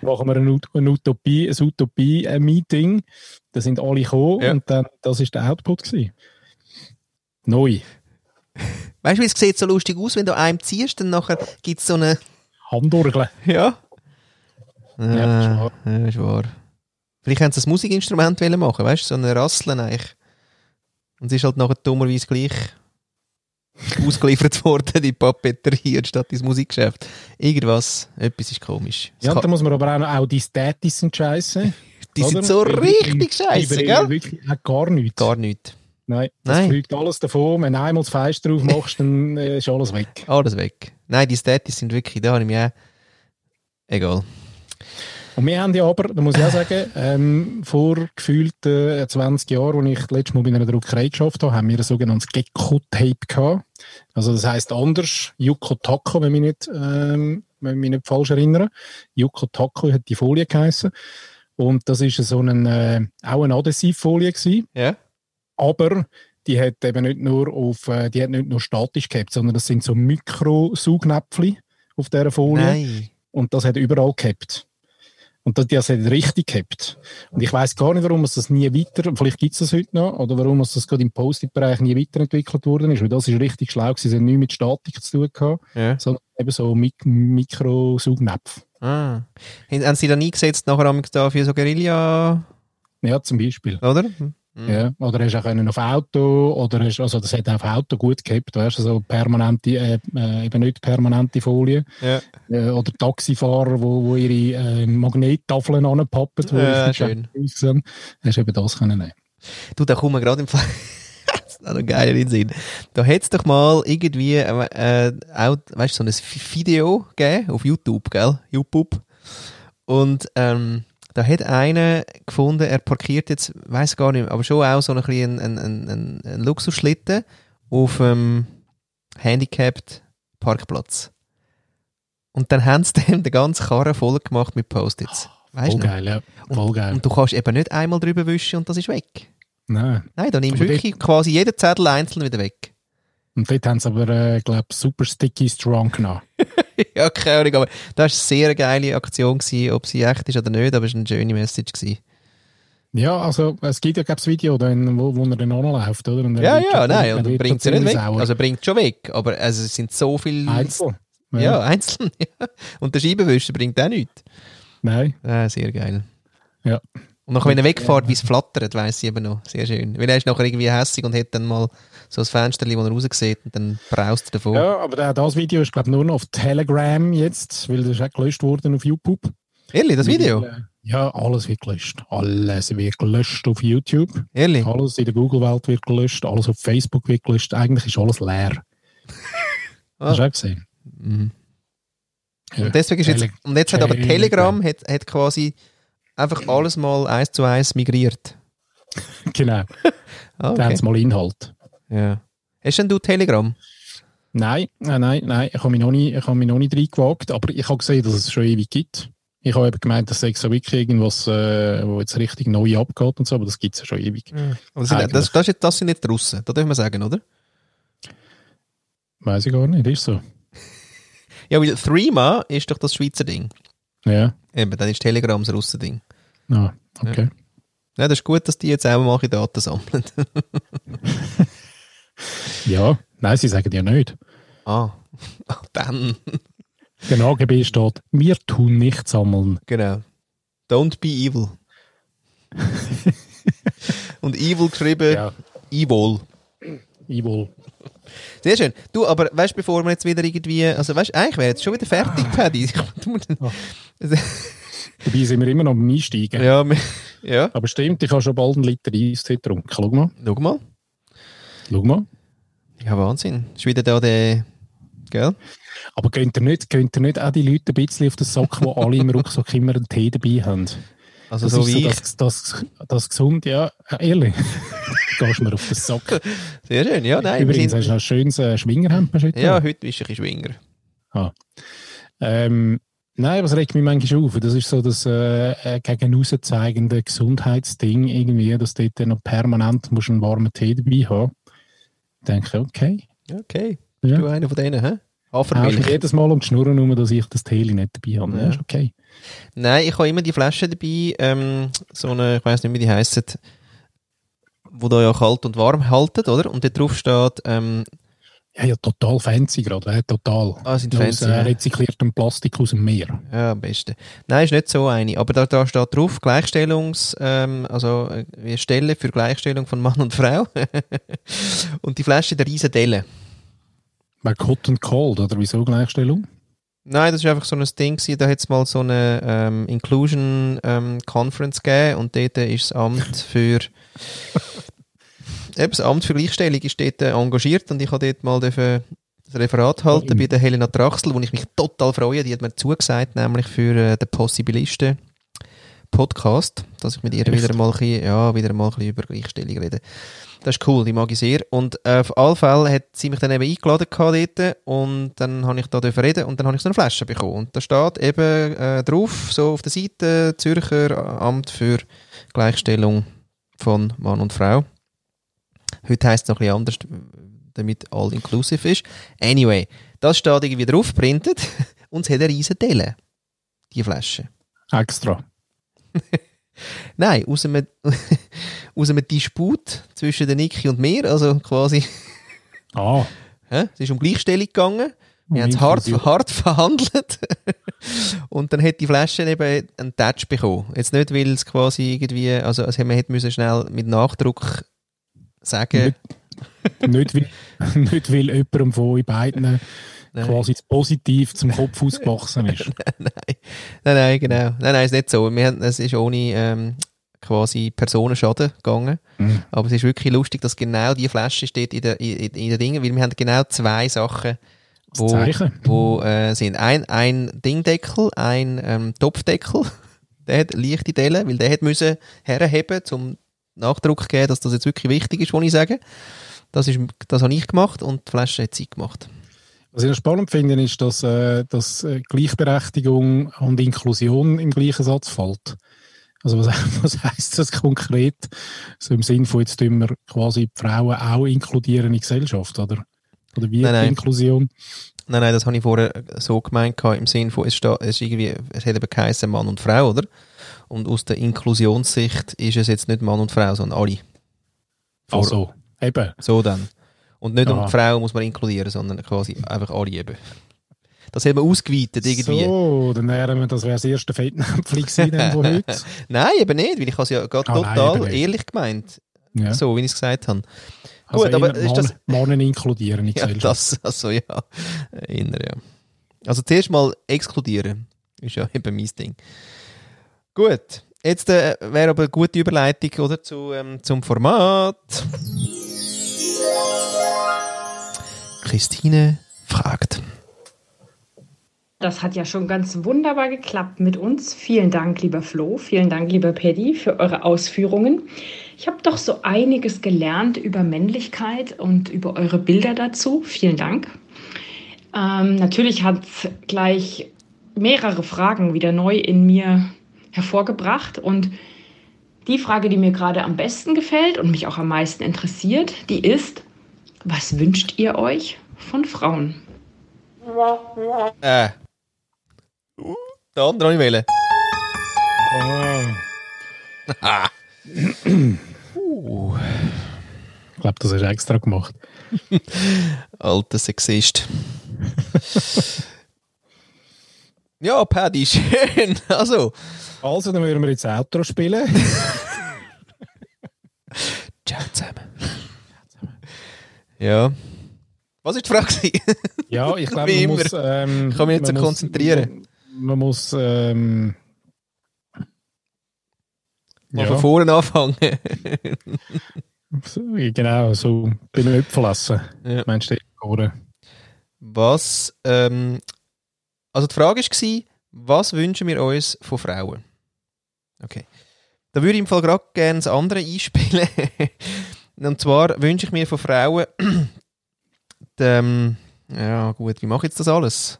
machen wir eine, Ut eine Utopie, ein Utopie-Meeting. Da sind alle gekommen Ja. und dann, das ist der Output gewesen. Neu. weißt du, wie es sieht so lustig aus, wenn du einem ziehst, dann nachher gibt es so eine, Handorgeln. ja. Ja, ist Ah, wahr. ja, ist wahr. Vielleicht haben sie ein Musikinstrument machen, weißt du, so eine Rasseln eigentlich. Und es ist halt nachher dummerweise gleich ausgeliefert worden, die Papeterie, anstatt ins Musikgeschäft. Irgendwas, etwas ist komisch. Es Ja, da muss man aber auch, noch- auch die Statis sind scheiße. die sind oder? so Die- richtig scheiße, gell? Wirklich auch gar nichts. Gar nichts. Nein, das Nein. fliegt alles davon. Wenn du einmal das Fleisch drauf machst, dann äh, ist alles weg. Alles weg. Nein, die Statis sind wirklich, da habe ich mich auch... Egal. Und wir haben ja aber, da muss ich auch sagen, ähm, vor gefühlten 20 Jahren, als ich das letzte Mal bei einer Druckerei geschafft habe, haben wir ein sogenanntes Gecko-Tape gehabt. Also das heisst anders, Yuko Taco, wenn ich mich nicht, ähm, wenn ich mich nicht falsch erinnere. Yuko Taco hat die Folie geheißen. Und das ist so ein, äh, auch eine Adhesivfolie gewesen. Ja? aber die hat eben nicht nur auf, äh, die hat nicht nur statisch gehabt, sondern das sind so Mikro-Saugnäpfchen auf dieser Folie Nein. und das hat überall gehabt. Und das, das hat richtig gehabt. Und ich weiß gar nicht, warum es das nie weiter, vielleicht gibt es das heute noch, oder warum es das gerade im Post-it-Bereich nie weiterentwickelt worden ist, weil das ist richtig schlau gewesen, es hat nichts mit Statik zu tun gehabt, Ja. sondern eben so Mik Mikro-Saugnäpfe. Ah. Haben sie dann eingesetzt nachher am da für so Guerilla, Ja, zum Beispiel. oder? Hm. Ja, oder hast du auch können auf Auto, oder hast, also das hat auf Auto gut gehabt, weißt du, so permanente, äh, äh, eben nicht permanente Folie. Ja. Äh, oder Taxifahrer, wo, wo ihre äh, Magnettafeln anpappen, wo Ja, schön. aussehen. Hast du eben das können nehmen. Du, da kommen wir gerade im Fall. das ist noch geiler in Sinn. Da hätte es doch mal irgendwie, äh, äh, auch, weißt so ein Video gegeben auf YouTube, gell? YouTube. Und, ähm, da hat einer gefunden, er parkiert jetzt, weiß gar nicht, aber schon auch so ein bisschen einen, einen, einen, Luxusschlitten auf einem Handicapped Parkplatz. Und dann haben sie dem den ganzen Karren voll gemacht mit Post-its. Weißt Voll geil, ja. Voll geil. Und du kannst eben nicht einmal drüber wischen und das ist weg. Nein. Nein, da nimmst du wirklich quasi jeden Zettel einzeln wieder weg. Und dort haben sie aber, äh, glaube super sticky strong genommen. ja, keine Ahnung, aber das war eine sehr geile Aktion, gewesen, ob sie echt ist oder nicht, aber es war eine schöne Message. Gewesen. Ja, also es gibt ja das Video, wo, wo er dann anläuft, oder? Und Ja, ja, nein, und bringt sie schon nicht weg. sauer. Also bringt schon weg, aber also, es sind so viele... Einzel. Ja, einzeln. Ja. Und der Scheibenwischer bringt auch nichts. Nein. Ja, sehr geil. Ja. Und nachher, wenn er wegfährt, wie es flattert, weiss ich eben noch. Sehr schön. Weil er ist nachher irgendwie hässig und hat dann mal so ein Fenster, wo er raus sieht und dann braust er davon. Ja, aber das Video ist, glaube ich, nur noch auf Telegram jetzt, weil das ist auch gelöscht worden auf YouTube. Ehrlich, das Video? Äh, Ja, alles wird gelöscht. Alles wird gelöscht auf YouTube. Ehrlich? Alles in der Google-Welt wird gelöscht. Alles auf Facebook wird gelöscht. Eigentlich ist alles leer. Ah. Hast du auch gesehen? Mhm. Ja. Und deswegen ist jetzt, und jetzt hat aber Telegram. Hat, hat quasi einfach alles mal eins zu eins migriert. Genau. Ah, Da haben okay. sie mal Inhalt. Ja. Hast denn du Telegram? Nein, nein, nein, nein. Ich habe mich noch nicht, ich habe mich noch nicht reingewagt, aber ich habe gesehen, dass es schon ewig gibt. Ich habe eben gemeint, das sei so wirklich irgendwas, äh, wo jetzt richtig neu abgeht und so, aber das gibt es ja schon ewig. Aber das, sind, das, das, das sind nicht die Russen, da dürfen wir sagen, oder? Weiß ich gar nicht, ist so. Ja, weil Threema ist doch das Schweizer Ding. Ja, Eben, dann ist Telegram das Russen-Ding. ah, okay. Ja, das ist gut, dass die jetzt auch mal die Daten sammeln. Ja, nein, sie sagen ja nicht. Ah, dann. Der AGB steht, wir tun nicht sammeln. Genau. Don't be evil. Und evil geschrieben, Ja. evil. Evil. Sehr schön. Du, aber weißt du, bevor wir jetzt wieder irgendwie, also weißt du, eigentlich wäre jetzt schon wieder fertig, Paddy. Du musst- Dabei sind wir immer noch am Einsteigen. ja, ja, Aber stimmt, ich habe schon bald einen Liter Eistee getrunken. Schau mal. schau mal. Schau mal. Ja, Wahnsinn. Ist wieder da der, gell? Aber könnt ihr nicht, könnt ihr nicht auch die Leute ein bisschen auf den Sack, die alle im Rucksack immer einen Tee dabei haben? Also Das so ist wie ich. das, das, das gesund, ja, äh, ehrlich. Gehst mir auf den Sack. Sehr schön, ja, nein. Übrigens, sind- hast du noch ein schönes äh, Schwingerhemd heute? ja, heute bist du ein schwinger. Ähm, nein, was regt mich manchmal auf? Das ist so das äh, äh, gegen zeigende Gesundheitsding irgendwie, dass du dort noch permanent musst einen warmen Tee dabei haben denke, okay. Okay. Ja. Bist du einer von denen, hä? Hafermilch. jedes Mal um die Schnurren herum, dass ich das Tee nicht dabei habe. Ja. Ja. ist okay. Nein, ich habe immer die Flasche dabei, ähm, so eine, ich weiß nicht, wie die heissen, wo da ja kalt und warm halten, oder? Und da drauf steht, ähm, Ja, total fancy gerade, äh, total. Ah, sind aus fancy, äh, rezykliertem Plastik aus dem Meer. ja, am besten. Nein, ist nicht so eine, aber da, da steht drauf, Gleichstellungs, ähm, also äh, wie Stelle für Gleichstellung von Mann und Frau. und die Flasche der riesen Delle. Bei Hot and Cold, oder wieso Gleichstellung? Nein, das ist einfach so ein Ding gewesen, da hat es mal so eine ähm, Inclusion ähm, Conference gegeben und dort ist das Amt für eben das Amt für Gleichstellung ist dort äh, engagiert und ich habe dort mal dürfen das Referat halten bei der Helena Traxel, wo ich mich total freue, die hat mir zugesagt, nämlich für äh, den Possibilisten Podcast, dass ich mit ihr Echt? wieder mal, ein bisschen, ja, wieder mal ein bisschen über Gleichstellung rede. Das ist cool, die mag ich sehr. Und äh, auf alle Fälle hat sie mich dann eben eingeladen dort und dann habe ich da reden und dann habe ich so eine Flasche bekommen. Und da steht eben äh, drauf, so auf der Seite, Zürcher Amt für Gleichstellung von Mann und Frau. Heute heisst es noch ein bisschen anders, damit all inclusive ist. Anyway, das steht irgendwie drauf, printet und es hat eine riesen Delle, die Flasche. Extra. Nein, aus einem, aus einem Disput zwischen der Niki und mir, also quasi, Ah, hä? es ist um Gleichstellung gegangen. Wir haben es hart, hart verhandelt. und dann hat die Flasche eben einen Touch bekommen. Jetzt nicht, weil es quasi irgendwie, also, also man hätte müssen schnell mit Nachdruck sagen, nicht, weil, nicht weil jemandem von euch beiden Nein. quasi positiv zum Kopf ausgewachsen ist. nein, nein, nein, genau. Nein, nein, ist nicht so. Wir haben, es ist ohne ähm, quasi Personenschaden gegangen. Mhm. Aber es ist wirklich lustig, dass genau die Flasche steht in der, in, in der Dinge, weil wir haben genau zwei Sachen, Das wo, Zeichen. wo äh, sind. Ein, ein Dingdeckel, ein ähm, Topfdeckel, der hat leichte Dellen, weil der hat müssen herheben, zum Nachdruck zu geben, dass das jetzt wirklich wichtig ist, was ich sage. Das, ist, das habe ich gemacht und die Flasche hat sie gemacht. Was ich noch spannend finde, ist, dass, äh, dass äh, Gleichberechtigung und Inklusion im gleichen Satz fällt. Also was, was heisst das konkret? So im Sinn von, jetzt tun wir quasi die Frauen auch inkludieren in die Gesellschaft, oder? Oder wie Nein, nein. Inklusion? Nein, nein, das habe ich vorher so gemeint, im Sinn von, es, steht, es, irgendwie, es hat eben geheißen Mann und Frau, oder? Und aus der Inklusionssicht ist es jetzt nicht Mann und Frau, sondern alle. Vor- Also, eben. So dann. Und nicht um Aha. die Frau muss man inkludieren, sondern quasi einfach alle eben. Das haben wir ausgeweitet irgendwie. So, dann wären wir, das wäre das erste Fettnäpfchen gewesen, von heute. Nein, eben nicht, weil ich habe es ja gerade Ah, nein, total nicht. ehrlich gemeint. Ja. So, wie ich es gesagt habe. Also Gut, aber ist das- Mann- Männer inkludieren in die Ja, das, also ja. Inner, ja. Also zuerst mal exkludieren. Ist ja eben mein Ding. Gut. Jetzt äh, wäre aber eine gute Überleitung oder, zu, ähm, zum Format. Christine fragt. Das hat ja schon ganz wunderbar geklappt mit uns. Vielen Dank, lieber Flo. Vielen Dank, lieber Paddy, für eure Ausführungen. Ich habe doch so einiges gelernt über Männlichkeit und über eure Bilder dazu. Vielen Dank. Ähm, natürlich hat gleich mehrere Fragen wieder neu in mir hervorgebracht. Und die Frage, die mir gerade am besten gefällt und mich auch am meisten interessiert, die ist, was wünscht ihr euch von Frauen? Äh. Der andere ich wählen. Ah. Uh, Ich glaube, das hast du extra gemacht. alter Sexist. ja, Paddy, schön. Also, Also, dann würden wir jetzt Outro spielen. ciao zusammen. Ja. Was ist die Frage? gewesen? Ja, ich glaube, man muss... Ähm, Ich kann mich jetzt man so muss- konzentrieren. Man, man muss... Ähm, Mal ja, von vorne anfangen. so, genau, so beim Äpfelessen. Ja. Meinst du, oder? Was, ähm, also die Frage war, was wünschen wir uns von Frauen? Okay. Da würde ich im Fall gerade gerne das andere einspielen. Und zwar wünsche ich mir von Frauen, ähm, ja gut, wie mache ich jetzt das alles?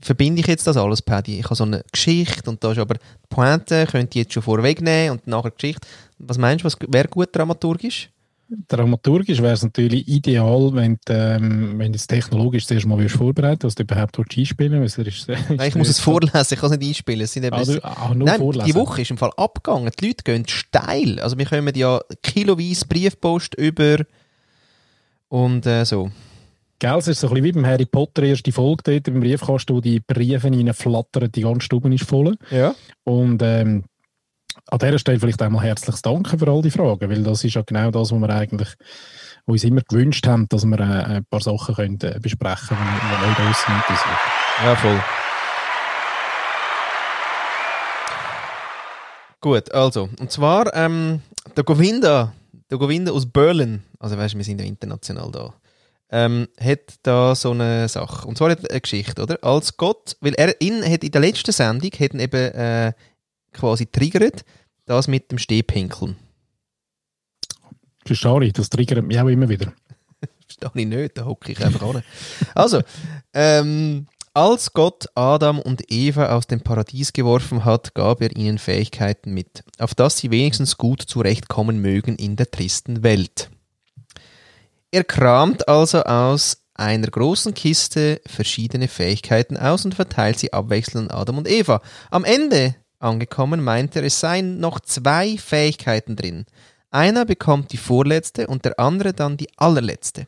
Verbinde ich jetzt das alles, Paddy? Ich habe so eine Geschichte und da ist aber die Pointe, könnte ich jetzt schon vorwegnehmen und nachher Geschichte. Was meinst du, was wäre gut dramaturgisch? Dramaturgisch wäre es natürlich ideal, wenn du, ähm, wenn du es technologisch zuerst mal würdest vorbereiten was du überhaupt einspielen willst. ist- Nein, ich muss es vorlesen, ich kann es nicht einspielen. Es sind eben Ah, du, ah, Nein, vorlesen. die Woche ist im Fall abgegangen. Die Leute gehen steil. Also wir kommen ja kiloweise Briefpost über und äh, so. Gell, es ist so ein bisschen wie beim Harry Potter, erste Folge dort im Briefkasten, wo die Briefe reinflattern, die ganze Stube ist voll. Ja. Und ähm, an dieser Stelle vielleicht einmal herzliches Danke für all die Fragen, weil das ist ja genau das, was wir eigentlich uns immer gewünscht haben, dass wir äh, ein paar Sachen können, äh, besprechen können, die Leute draussen interessieren. Ja, voll. Gut, also, und zwar ähm, der Govinda, der Govinda aus Berlin, also weißt du, wir sind ja international da, ähm, hat da so eine Sache. Und zwar hat eine Geschichte, oder? Als Gott, weil er ihn hat in der letzten Sendung hat eben äh, quasi triggert, das mit dem Stehpinkeln. Verstehe ich, das triggert mich auch immer wieder. Verstehe ich nicht, da hocke ich einfach an. Also, ähm, als Gott Adam und Eva aus dem Paradies geworfen hat, gab er ihnen Fähigkeiten mit, auf dass sie wenigstens gut zurechtkommen mögen in der tristen Welt. Er kramt also aus einer großen Kiste verschiedene Fähigkeiten aus und verteilt sie abwechselnd an Adam und Eva. Am Ende angekommen meint er, es seien noch zwei Fähigkeiten drin. Einer bekommt die vorletzte und der andere dann die allerletzte.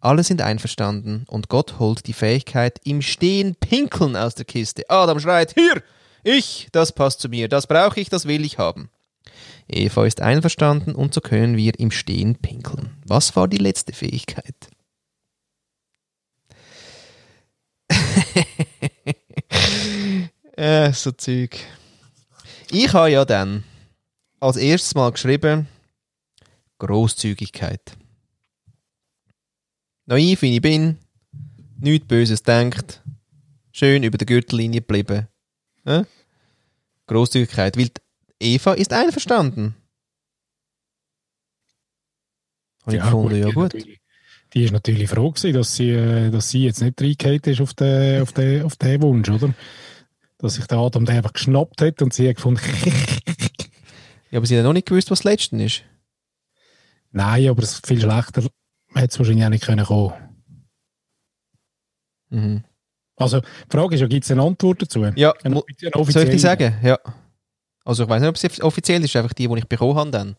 Alle sind einverstanden und Gott holt die Fähigkeit im Stehen pinkeln aus der Kiste. Adam schreit, hier, ich, das passt zu mir, das brauche ich, das will ich haben. Eva ist einverstanden und so können wir im Stehen pinkeln. Was war die letzte Fähigkeit? äh, so Zeug. Ich habe ja dann als erstes Mal geschrieben, Großzügigkeit. Naiv wie ich bin, nichts Böses denkt, schön über der Gürtellinie geblieben. Ja? Großzügigkeit, weil Eva ist einverstanden. Habe ich gefunden, ja die gut. Die ist natürlich froh gewesen, dass sie, äh, dass sie jetzt nicht reingehauen ist auf den, auf, den, auf den Wunsch, oder? Dass sich der Adam den einfach geschnappt hat und sie hat gefunden, Ja, aber sie hat noch nicht gewusst, was das Letzte ist. nein, aber es viel schlechter hätte es wahrscheinlich auch nicht können kommen. Mhm. Also, die Frage ist ja, gibt es eine Antwort dazu? Ja, Eine soll ich die sagen? Ja. Also ich weiß nicht, ob sie offiziell ist, einfach die, die ich bekommen habe dann.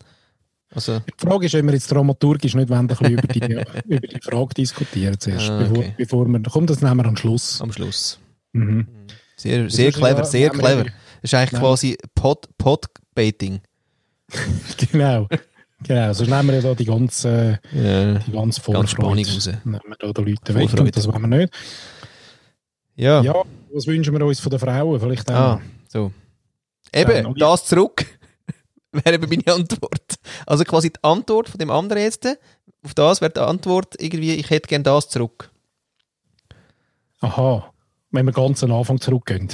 Also, Die Frage ist, ob wir jetzt dramaturgisch nicht wollen, ein bisschen über, die, über die Frage diskutieren zuerst, Ah, bevor, okay. bevor wir, komm, das nehmen wir am Schluss. am Schluss. Mhm. Sehr, sehr clever, ja- sehr clever. Das ist eigentlich Nein. quasi Pod, Podbaiting. Genau. genau, sonst nehmen wir ja da die ganze, Ja. die ganze Ganz Spannung Vorfreude. raus. Nehmen wir da die Leute weg und das wollen wir nicht. Ja. Ja, was wünschen wir uns von den Frauen? Vielleicht auch. Ah, so. Eben, noch- das zurück wäre eben meine Antwort. Also quasi die Antwort von dem anderen jetzt, auf das wäre die Antwort irgendwie, ich hätte gern das zurück. Aha, wenn wir ganz am Anfang zurückgehen.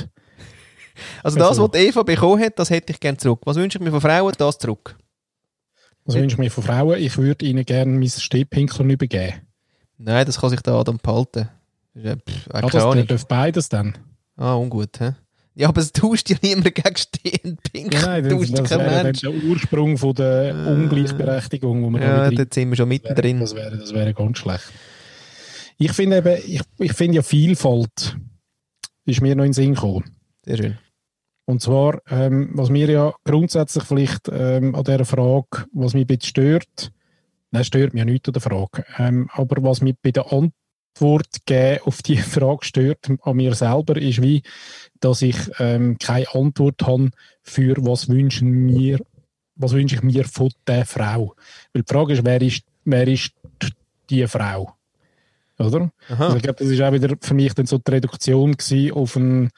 Also das, Also- was die Eva bekommen hat, das hätte ich gern zurück. Was wünsche ich mir von Frauen? Das zurück. Was wünsche ich mir von Frauen? Ich würde ihnen gerne mein Stehpinkler übergeben. Nein, das kann sich der Adam behalten. Das ja, pff, Ja, das Ahnung. darf beides dann. Ah, ungut, hä? Ja, aber es tauscht ja niemand gegen Stehen pink. Ja, nein, das, das wäre dann Mensch. der Ursprung von der Äh. Ungleichberechtigung, wo wir da Ja, dort sind wir schon mittendrin. Das wäre, das wäre ganz schlecht. Ich finde eben, ich, ich finde ja Vielfalt ist mir noch in den Sinn gekommen. Sehr schön. Und zwar, ähm, was mir ja grundsätzlich vielleicht ähm, an dieser Frage, was mich ein bisschen stört, nein, stört mich ja nicht an der Frage, ähm, aber was mich bei der Antwort geben auf die Frage stört an mir selber, ist wie, dass ich ähm, keine Antwort habe für was wünschen mir, was wünsche ich mir von der Frau. Weil die Frage ist, wer ist, wer ist die Frau? Oder? Also ich glaube, das ist auch wieder für mich dann so die Reduktion auf ein,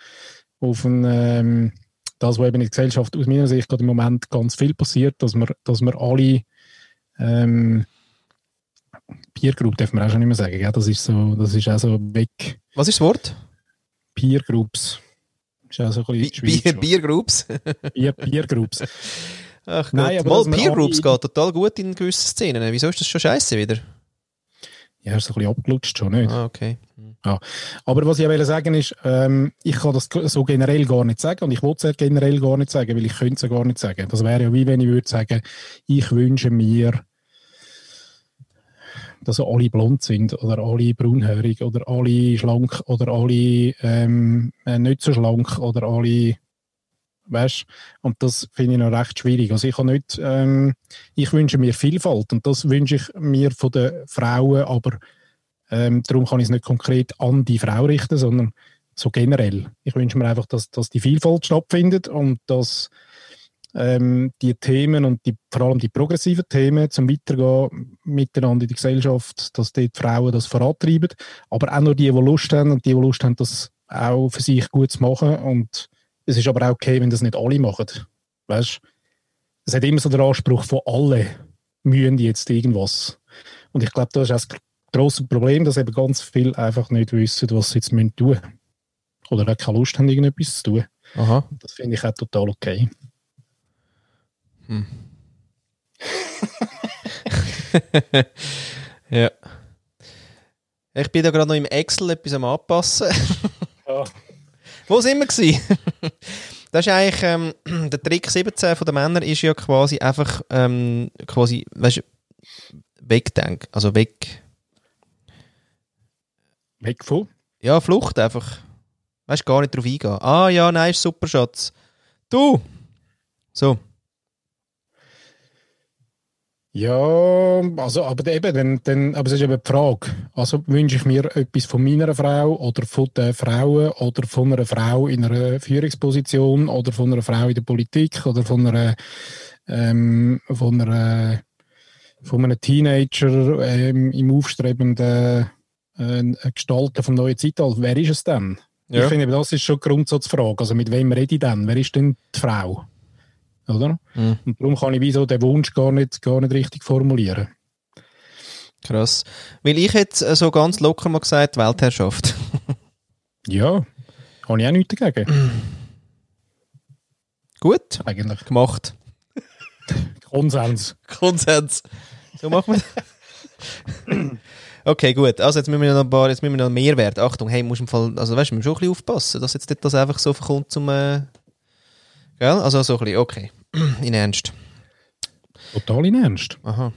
auf ein ähm, das, was eben in der Gesellschaft aus meiner Sicht gerade im Moment ganz viel passiert, dass wir, dass wir alle ähm, Peer Group darf man auch schon nicht mehr sagen, gell? das ist so, das ist auch so weg. Was ist das Wort? Peer Groups. Ist auch so ein bisschen Bier, Bier Groups? Peer, Peer Groups. Ach Nein, aber Mal, Peer Groups geht total gut in gewissen Szenen. Wieso ist das schon scheiße wieder? Ja, ist so ein bisschen abgelutscht schon, nicht? Ah, okay. Ja. Aber was ich will sagen ist, ähm, ich kann das so generell gar nicht sagen und ich wollte es generell gar nicht sagen, weil ich könnte es gar nicht sagen. Das wäre ja wie wenn ich würde sagen, ich wünsche mir, dass alle blond sind oder alle braunhörig oder alle schlank oder alle ähm, äh, nicht so schlank oder alle weißt und das finde ich noch recht schwierig. Also ich nicht, ähm, ich wünsche mir Vielfalt und das wünsche ich mir von den Frauen, aber ähm, darum kann ich es nicht konkret an die Frau richten, sondern so generell. Ich wünsche mir einfach, dass, dass die Vielfalt stattfindet und dass ähm, die Themen und die, vor allem die progressiven Themen zum Weitergehen miteinander in der Gesellschaft, dass dort die Frauen das vorantreiben, aber auch nur die, die Lust haben und die, die Lust haben, das auch für sich gut zu machen und es ist aber auch okay, wenn das nicht alle machen. Weißt? Es hat immer so den Anspruch von alle mühen jetzt irgendwas. Und ich glaube, das ist auch das grosse Problem, dass eben ganz viele einfach nicht wissen, was sie jetzt tun müssen. Oder auch keine Lust haben, irgendetwas zu tun. Aha. Das finde ich auch total okay. Hm. ja. Ich bin da gerade noch im Excel etwas am Anpassen. ja. Wo sind wir gewesen? das ist eigentlich, ähm, der Trick 17 von den Männern ist ja quasi einfach, ähm, quasi, weißt du, wegdenken, also weg. Weg von? Ja, Flucht einfach. Weißt gar nicht drauf eingehen. Ah ja, nein, ist super, Schatz. Du! So. Ja, also, aber eben, dann, dann, aber es ist eben die Frage. Also wünsche ich mir etwas von meiner Frau oder von den Frauen oder von einer Frau in einer Führungsposition oder von einer Frau in der Politik oder von einer, ähm, von einer, von einem Teenager ähm, im aufstrebenden äh, Gestalten vom neuen Zeitalter. Wer ist es denn? Ja. Ich finde, das ist schon die Grundsatzfrage. Also mit wem rede ich denn? Wer ist denn die Frau? Oder? Mhm. Und darum kann ich wie so den Wunsch gar nicht, gar nicht richtig formulieren. Krass. Weil ich hätte so ganz locker mal gesagt, Weltherrschaft. ja, habe ich auch nichts dagegen. Gut. Eigentlich. Gemacht. Konsens. Konsens. So machen wir Okay, gut. Also jetzt müssen wir noch ein paar, jetzt müssen wir noch mehr werden. Achtung, hey, muss im Fall, also weißt du, wir müssen schon ein bisschen aufpassen, dass jetzt nicht das einfach so kommt zum, äh, gell? Also so ein bisschen, okay. in Ernst. Total in Ernst. Aha.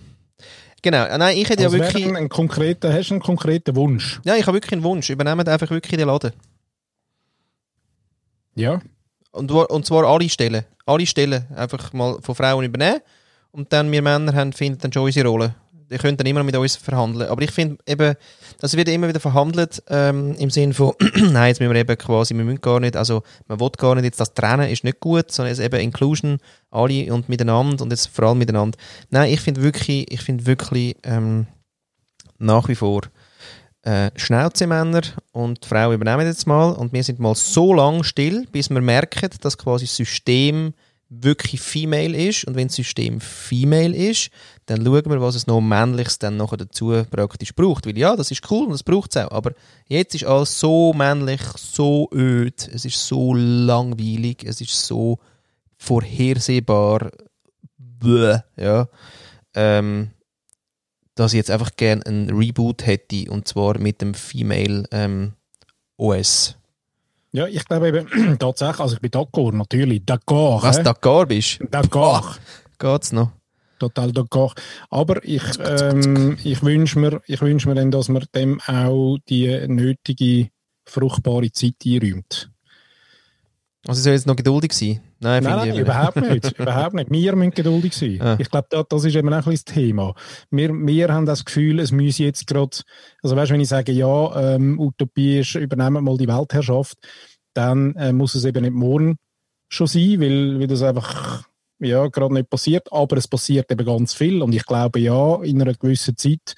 Genau, äh, nein, ich hätte also ja wirklich... Einen konkreten, hast du einen konkreten Wunsch? Ja, ich habe wirklich einen Wunsch. Übernehmt einfach wirklich den Laden. Ja. Und, und zwar alle Stellen. Alle Stellen einfach mal von Frauen übernehmen. Und dann wir Männer haben, finden dann schon unsere Rolle ihr könnt dann immer mit uns verhandeln. Aber ich finde eben, das wird immer wieder verhandelt ähm, im Sinne von, nein, jetzt müssen wir eben quasi, wir müssen gar nicht, also man will gar nicht jetzt das trennen, ist nicht gut, sondern es eben Inclusion, alle und miteinander und jetzt vor allem miteinander. Nein, ich finde wirklich, ich finde wirklich ähm, nach wie vor äh, Schnauzemänner und die Frauen übernehmen jetzt mal und wir sind mal so lang still, bis wir merken, dass quasi das System wirklich female ist und wenn das System female ist, dann schauen wir, was es noch männliches dann nachher dazu praktisch braucht. Weil ja, das ist cool und das braucht es auch, aber jetzt ist alles so männlich, so öd, es ist so langweilig, es ist so vorhersehbar, bläh, ja, ähm, dass ich jetzt einfach gerne ein Reboot hätte und zwar mit dem Female ähm, OS. Ja, ich glaube eben tatsächlich, also ich bin d'accord, natürlich, d'accord. Was, d'accord bist? D'accord. geht's noch? Total d'accord. Aber ich, ähm, ich wünsche mir, ich wünsch mir dann, dass man dem auch die nötige fruchtbare Zeit einräumt. Also sie soll jetzt noch geduldig sein? Nein, nein, nein überhaupt nicht. überhaupt nicht. Wir müssen geduldig sein. Ah. Ich glaube, das, das ist eben auch ein bisschen das Thema. Wir, wir haben das Gefühl, es müsse jetzt gerade, also weißt du, wenn ich sage, ja, ähm, Utopie ist, übernehmen mal die Weltherrschaft, dann äh, muss es eben nicht morgen schon sein, weil, weil das einfach ja, gerade nicht passiert. Aber es passiert eben ganz viel. Und ich glaube, ja, in einer gewissen Zeit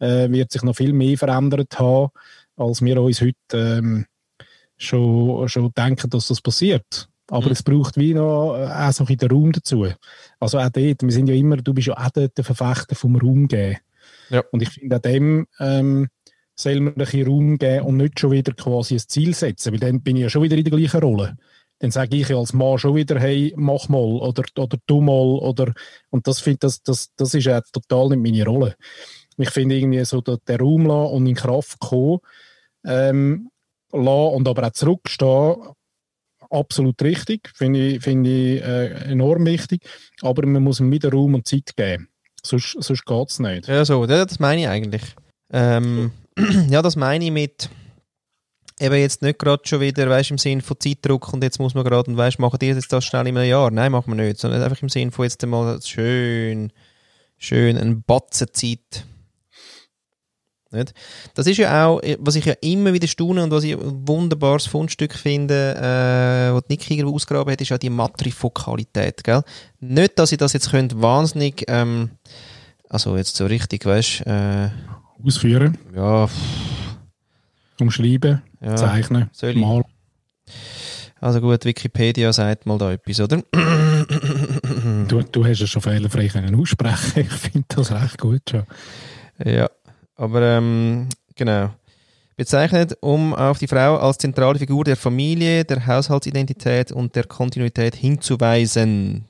äh, wird sich noch viel mehr verändert haben, als wir uns heute ähm, schon, schon denken, dass das passiert. Aber mhm. es braucht wie noch äh, auch so ein den Raum dazu. Also auch dort, wir sind ja immer, du bist ja auch dort der Verfechter vom Raum geben. Ja. Und ich finde, auch dem ähm, soll man ein bisschen Raum geben und nicht schon wieder quasi ein Ziel setzen, weil dann bin ich ja schon wieder in der gleichen Rolle. Dann sage ich ja als Mann schon wieder, hey, mach mal oder, oder tu mal oder und das finde das, das, das ist ja total nicht meine Rolle. Ich finde irgendwie so den Raum lassen und in Kraft kommen ähm, lassen und aber auch zurückstehen, absolut richtig, finde ich, find ich äh, enorm wichtig, aber man muss ihm wieder Raum und Zeit geben, sonst, sonst geht es nicht. Ja, so, das meine ich eigentlich. Ähm, ja, das meine ich mit eben jetzt nicht gerade schon wieder, weißt im Sinn von Zeitdruck und jetzt muss man gerade und weißt, machen die jetzt das schnell in einem Jahr? Nein, machen wir nicht, sondern einfach im Sinn von jetzt einmal schön, schön ein Batzen Zeit nicht? Das ist ja auch, was ich ja immer wieder staune und was ich ein wunderbares Fundstück finde, äh, was Nick Krieger ausgraben hat, ist ja die Matrifokalität. Gell? Nicht, dass ich das jetzt könnte wahnsinnig, ähm, also jetzt so richtig, weißt äh, Ausführen. Ja. Umschreiben, ja, zeichnen, malen. Also gut, Wikipedia sagt mal da etwas, oder? du, du hast es schon fehlerfrei können aussprechen. Ich finde das recht gut schon. Ja, aber ähm, genau. Bezeichnet, um auf die Frau als zentrale Figur der Familie, der Haushaltsidentität und der Kontinuität hinzuweisen.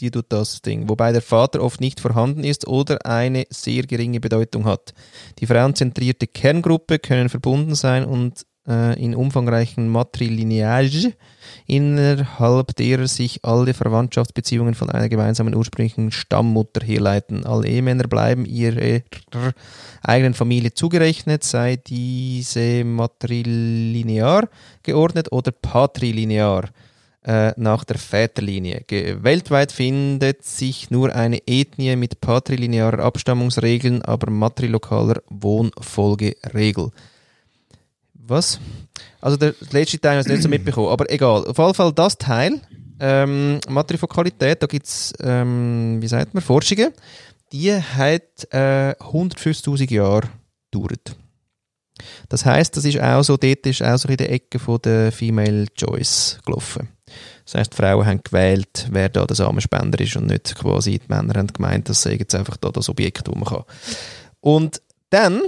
Die tut das Ding. Wobei der Vater oft nicht vorhanden ist oder eine sehr geringe Bedeutung hat. Die frauenzentrierte Kerngruppe können verbunden sein und äh, in umfangreichen Matrilineage, innerhalb derer sich alle Verwandtschaftsbeziehungen von einer gemeinsamen ursprünglichen Stammmutter herleiten. Alle Ehemänner bleiben ihrer eigenen Familie zugerechnet, sei diese matrilinear geordnet oder patrilinear äh, nach der Väterlinie. Weltweit findet sich nur eine Ethnie mit patrilinearer Abstammungsregeln, aber matrilokaler Wohnfolgeregel. Was? Also der letzte Teil habe ich nicht so mitbekommen, aber egal. Auf jeden Fall das Teil, ähm, Matrifokalität, da gibt es, ähm, wie sagt man, Forschungen, die hat äh, 150'000 Jahre gedauert. Das heißt, das ist auch so, dort ist auch so in der Ecke von der Female Choice gelaufen. Das heißt, Frauen haben gewählt, wer da der Samenspender ist und nicht quasi die Männer haben gemeint, das sei jetzt einfach da das Objekt, das man kann. Und dann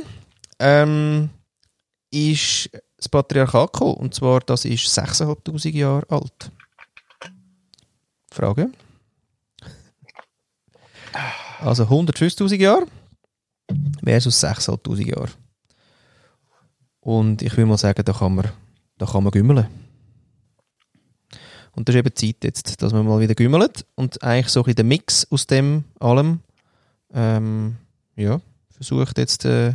ähm, ist das Patriarchat gekommen. Und zwar, das ist 6'500 Jahre alt. Frage? Also 150.000 Jahre versus 6'500 Jahre. Und ich will mal sagen, da kann man, da kann man gümmeln. Und das ist eben Zeit jetzt, dass man mal wieder gümmelt und eigentlich so ein bisschen den Mix aus dem allem ähm, ja, versucht jetzt äh,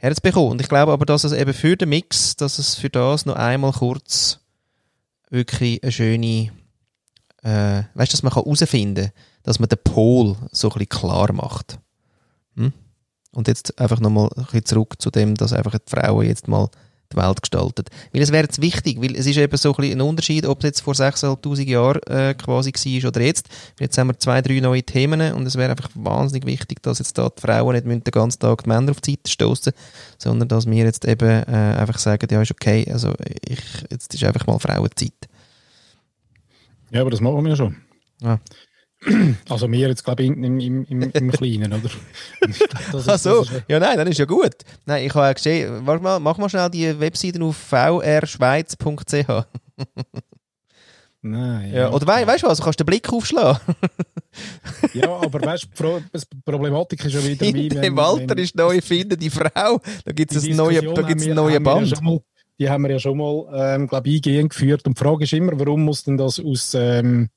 herzubekommen. Und ich glaube aber, dass es eben für den Mix, dass es für das noch einmal kurz wirklich eine schöne, äh, weißt du, dass man herausfinden kann, dass man den Pol so ein bisschen klar macht. Hm? Und jetzt einfach nochmal ein bisschen zurück zu dem, dass einfach die Frauen jetzt mal die Welt gestaltet. Weil es wäre jetzt wichtig, weil es ist eben so ein, bisschen ein Unterschied, ob es jetzt vor 6'500 Jahren äh, quasi war oder jetzt. Jetzt haben wir zwei, drei neue Themen und es wäre einfach wahnsinnig wichtig, dass jetzt da die Frauen nicht den ganzen Tag die Männer auf die Seite stoßen, sondern dass wir jetzt eben äh, einfach sagen, ja ist okay, also ich, jetzt ist einfach mal Frauenzeit. Ja, aber das machen wir schon. Ja. Also wir jetzt, glaube ich, im, im, im, Kleinen, oder? Das Ach so, ja nein, dann ist ja gut. Nein, ich habe ja gesehen, warte mal, mach mal schnell die Webseite auf vrschweiz.ch. Nein. Ja. ja oder we weißt du was, du kannst den Blick aufschlagen. ja, aber weißt du, die Problematik ist ja wieder wie. In dem Alter ist neu finden die Frau, da gibt es ein neues neue Band. Ja mal, die haben wir ja schon mal, ähm, glaube ich, eingehend geführt. Und die Frage ist immer, warum muss denn das aus. Ähm,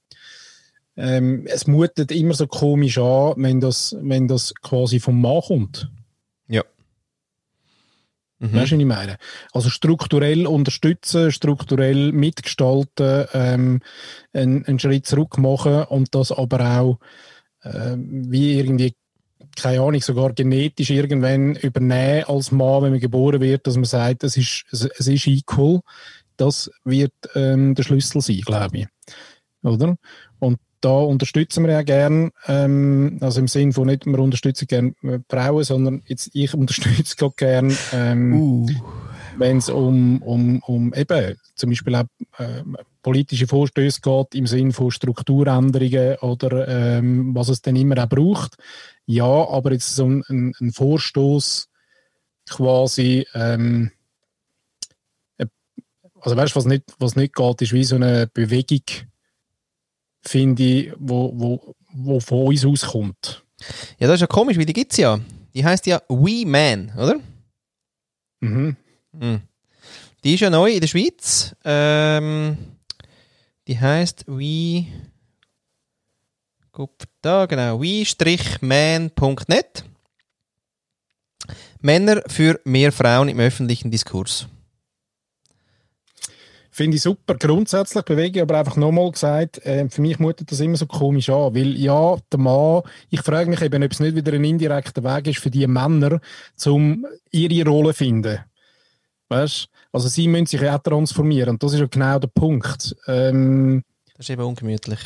ähm, es mutet immer so komisch an, wenn das, wenn das quasi vom Mann kommt. Ja. Mhm. Weißt du, was ich meine? Also strukturell unterstützen, strukturell mitgestalten, ähm, einen, einen Schritt zurück machen und das aber auch äh, wie irgendwie, keine Ahnung, sogar genetisch irgendwann übernehmen als Mann, wenn man geboren wird, dass man sagt, es ist, es, es ist equal. Das wird ähm, der Schlüssel sein, glaube ich. Oder? Und da unterstützen wir ja gern, ähm, also im Sinne von nicht, wir unterstützen gern Frauen, sondern jetzt ich unterstütze gerade gern, ähm, uh. wenn es um, um, um eben zum Beispiel auch äh, politische Vorstöße geht im Sinne von Strukturänderungen oder ähm, was es denn immer auch braucht. Ja, aber jetzt so ein, ein Vorstoß quasi ähm, äh, also weißt du, was nicht, was nicht geht, ist wie so eine Bewegung finde ich, wo, wo, wo von uns auskommt. Ja, das ist ja komisch, weil die gibt es ja. Die heißt ja We Man, oder? Mhm. mhm. Die ist ja neu in der Schweiz. Ähm, die heißt We. Guck da, genau. we-man.net. Männer für mehr Frauen im öffentlichen Diskurs. Finde ich super. Grundsätzlich bewege ich aber einfach nochmal gesagt, äh, für mich mutet das immer so komisch an, weil ja, der Mann, ich frage mich eben, ob es nicht wieder ein indirekter Weg ist für die Männer, um ihre Rolle zu finden. Weißt Also sie müssen sich ja auch transformieren und das ist ja genau der Punkt. Ähm, das ist eben ungemütlich.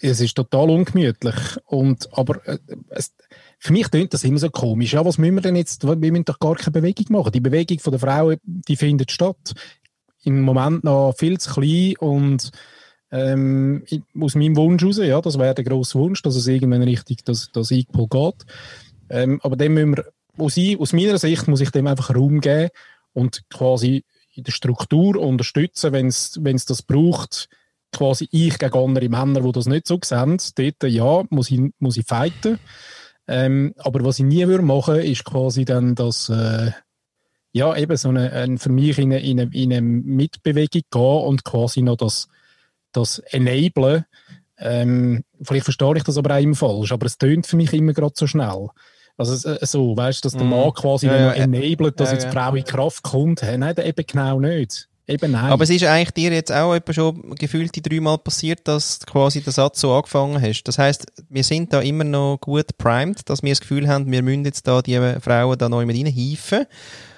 Es ist total ungemütlich. Und, aber äh, es, für mich klingt das immer so komisch. Ja, was müssen wir denn jetzt? Wir müssen doch gar keine Bewegung machen. Die Bewegung der Frauen, die findet statt im Moment noch viel zu klein und ähm, aus meinem Wunsch heraus, ja, das wäre der grosse Wunsch, dass es irgendwann richtig das, das Equal geht. Ähm, aber dem müssen wir, aus, aus meiner Sicht muss ich dem einfach Raum geben und quasi in der Struktur unterstützen, wenn es das braucht, quasi ich gegen andere Männer, die das nicht so sehen, dort, ja, muss ich, muss ich fighten. Ähm, aber was ich nie würde machen, ist quasi dann das, äh, ja, eben so eine, ein, für mich in eine, in, eine, in eine Mitbewegung gehen und quasi noch das, das Enablen. Ähm, vielleicht verstehe ich das aber auch immer falsch, aber es tönt für mich immer gerade so schnell. Also äh, so, weißt du, dass der mm. Mann quasi ja, ja, enablet, dass ja, jetzt die Frau in Kraft kommt. Nein, eben genau nicht. Eben nein. Aber es ist eigentlich dir jetzt auch etwa schon gefühlt die dreimal passiert, dass quasi der Satz so angefangen hast. Das heißt, wir sind da immer noch gut primed, dass wir das Gefühl haben, wir müssen jetzt da die Frauen da neu mit reinhieven.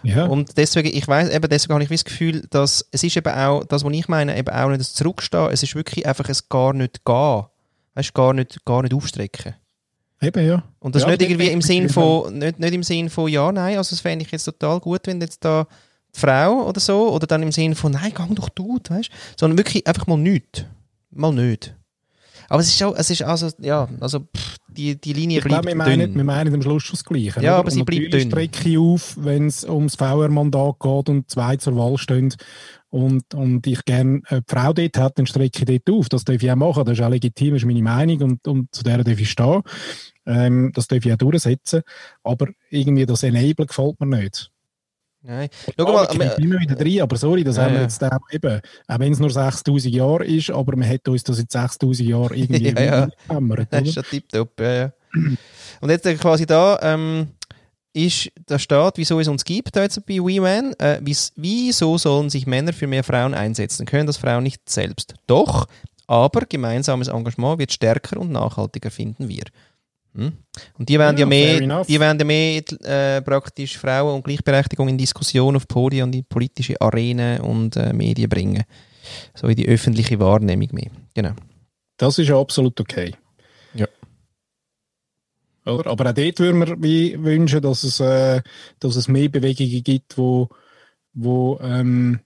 Ja. Und deswegen, ich weiß eben, deswegen habe ich das Gefühl, dass es ist eben auch, das, was ich meine, eben auch nicht das Zurückstehen, es ist wirklich einfach ein gar nicht gehen. Weißt gar nicht, gar nicht aufstrecken. Eben, ja. Und das ja, ist nicht irgendwie im Sinn von, nicht, nicht im Sinn von, ja, nein, also das fände ich jetzt total gut, wenn jetzt da die Frau oder so, oder dann im Sinn von, nein, gang doch du, weißt sondern wirklich einfach mal nichts. Mal nicht. Aber es ist auch, es ist also, ja, also pff, die, die Linie ich bleibt glaub, wir dünn. Meinen, wir meinen am Schluss schon das Gleiche. Ja, oder? aber sie bleibt dünn. strecke auf, wenn es ums VR-Mandat geht und zwei zur Wahl stehen und, und ich gerne eine Frau dort hätte, dann strecke ich dort auf. Das darf ich auch machen, das ist auch legitim, das ist meine Meinung und, und zu der darf ich stehen. Ähm, das darf ich auch durchsetzen. Aber irgendwie das Enablen gefällt mir nicht. Nein. Schau mal, aber, immer wieder rein, aber sorry, das ja, haben wir jetzt auch eben, auch wenn es nur 6000 Jahre ist, aber man hat uns das in 6000 Jahren irgendwie ja, ja. gehammert. Das ist schon tipptopp, ja, ja. Und jetzt quasi da, ähm, ist der Staat, wieso es uns gibt, jetzt bei WeMan, äh, wieso sollen sich Männer für mehr Frauen einsetzen? Können das Frauen nicht selbst? Doch, aber gemeinsames Engagement wird stärker und nachhaltiger, finden wir. Hm? Und die werden ja, ja mehr, die werden mehr äh, praktisch Frauen und Gleichberechtigung in Diskussion auf Podien und in politische Arenen und äh, Medien bringen. So in die öffentliche Wahrnehmung mehr. Genau. Das ist ja absolut okay. Ja. Oder? Aber auch dort würden wir wünschen, dass es, äh, dass es mehr Bewegungen gibt, wo, wo, ähm,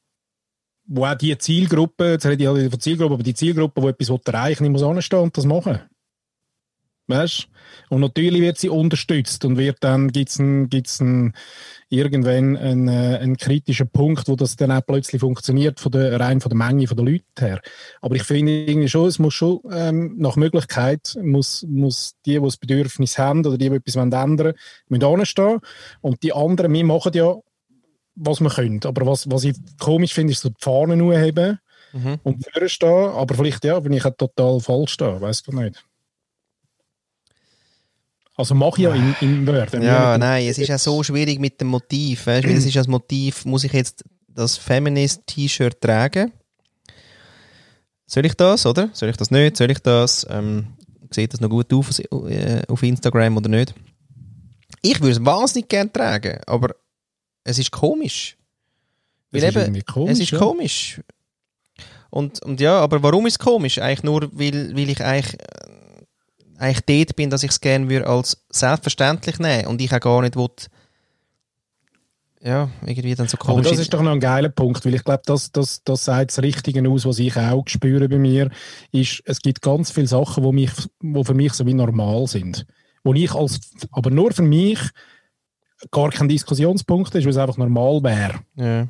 wo auch die Zielgruppe, jetzt rede ich halt von Zielgruppe, aber die Zielgruppe, die etwas erreichen will, muss anstehen und das machen. Weißt Und natürlich wird sie unterstützt und wird dann, gibt's ein, gibt's ein, irgendwann einen, äh, einen kritischen Punkt, wo das dann auch plötzlich funktioniert, von der, rein von der Menge von der Leute her. Aber ich finde irgendwie schon, es muss schon, ähm, nach Möglichkeit, muss, muss die, die das Bedürfnis haben oder die, die etwas ändern wollen, müssen anstehen. Und die anderen, wir machen ja, was wir können. Aber was, was ich komisch finde, ist so die Fahnen nur haben mhm. und vorne stehen. Aber vielleicht, ja, bin ich auch total falsch da, weiß ich nicht. Also mache ich ja in, in Word. Ja, nein, es ist ja so schwierig mit dem Motiv. Weißt? Weil es ist das Motiv, muss ich jetzt das Feminist-T-Shirt tragen? Soll ich das, oder? Soll ich das nicht? Soll ich das? Ähm, sieht das noch gut auf, äh, auf Instagram oder nicht? Ich würde es wahnsinnig gerne tragen, aber es ist komisch. Weil Es ist eben, irgendwie komisch, es ist ja. komisch. Und, und ja, aber warum ist es komisch? Eigentlich nur, weil, weil ich eigentlich, eigentlich dort bin, dass ich es gerne würde als selbstverständlich nehmen und ich auch gar nicht will, ja, irgendwie dann so Aber komisch das ist doch noch ein geiler Punkt, weil ich glaube, das, das, das sagt das Richtige aus, was ich auch spüre bei mir, ist, es gibt ganz viele Sachen, die mich, wo für mich so wie normal sind. Wo ich als, aber nur für mich gar kein Diskussionspunkt ist, weil es einfach normal wäre. ja,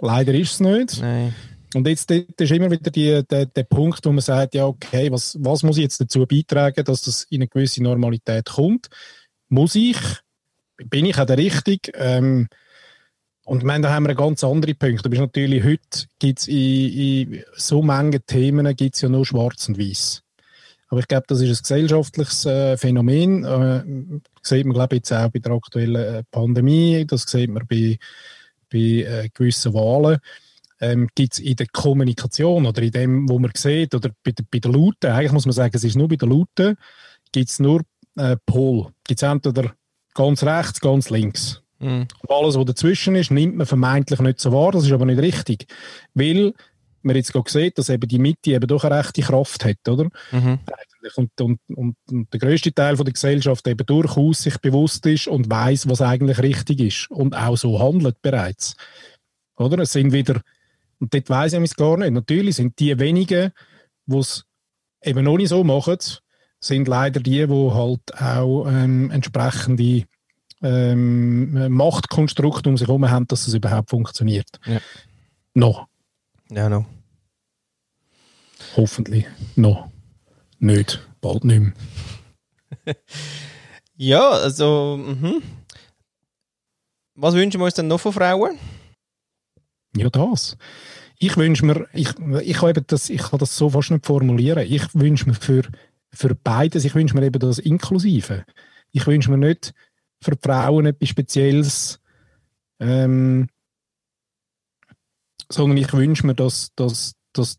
Leider ist es nicht. nein. Und jetzt ist immer wieder die, der, der Punkt, wo man sagt, ja, okay, was, was muss ich jetzt dazu beitragen, dass das in eine gewisse Normalität kommt? Muss ich? Bin ich auch der Richtige? Ähm, und ich meine, da haben wir ganz andere Punkte. Aber natürlich heute gibt es in, in so manchen Themen gibt's ja nur schwarz und weiß. Aber ich glaube, das ist ein gesellschaftliches äh, Phänomen. Äh, sieht man, glaube ich, jetzt auch bei der aktuellen äh, Pandemie. Das sieht man bei, bei äh, gewissen Wahlen ähm, gibt es in der Kommunikation oder in dem, wo man sieht, oder bei, der- bei der Lauten, eigentlich muss man sagen, es ist nur bei der Lauten, gibt es nur äh, Pol. Gibt es entweder ganz rechts, ganz links. Mhm. Und alles, was dazwischen ist, nimmt man vermeintlich nicht so wahr, das ist aber nicht richtig. Weil man jetzt gerade sieht, dass eben die Mitte eben doch eine rechte Kraft hat, oder? Mhm. Und, und, und, und der größte Teil von der Gesellschaft eben durchaus sich bewusst ist und weiß, was eigentlich richtig ist und auch so handelt bereits. Oder? Es sind wieder, und dort weiss ich es gar nicht, natürlich sind die wenigen, die es eben noch nicht so machen, sind leider die, die halt auch ähm, entsprechende ähm, Machtkonstrukte um sich herum haben, dass es überhaupt funktioniert. Ja. Noch, Ja, no. hoffentlich. Noch. Nicht. Bald nicht mehr. Ja, also, mhm. Was wünschen wir uns denn noch von Frauen? Ja, das. Ich wünsche mir, ich, ich, kann eben das, ich kann das so fast nicht formulieren. Ich wünsche mir für, für beides, ich wünsche mir eben das Inklusive. Ich wünsche mir nicht für Frauen etwas Spezielles, ähm, sondern ich wünsche mir, dass, dass, dass,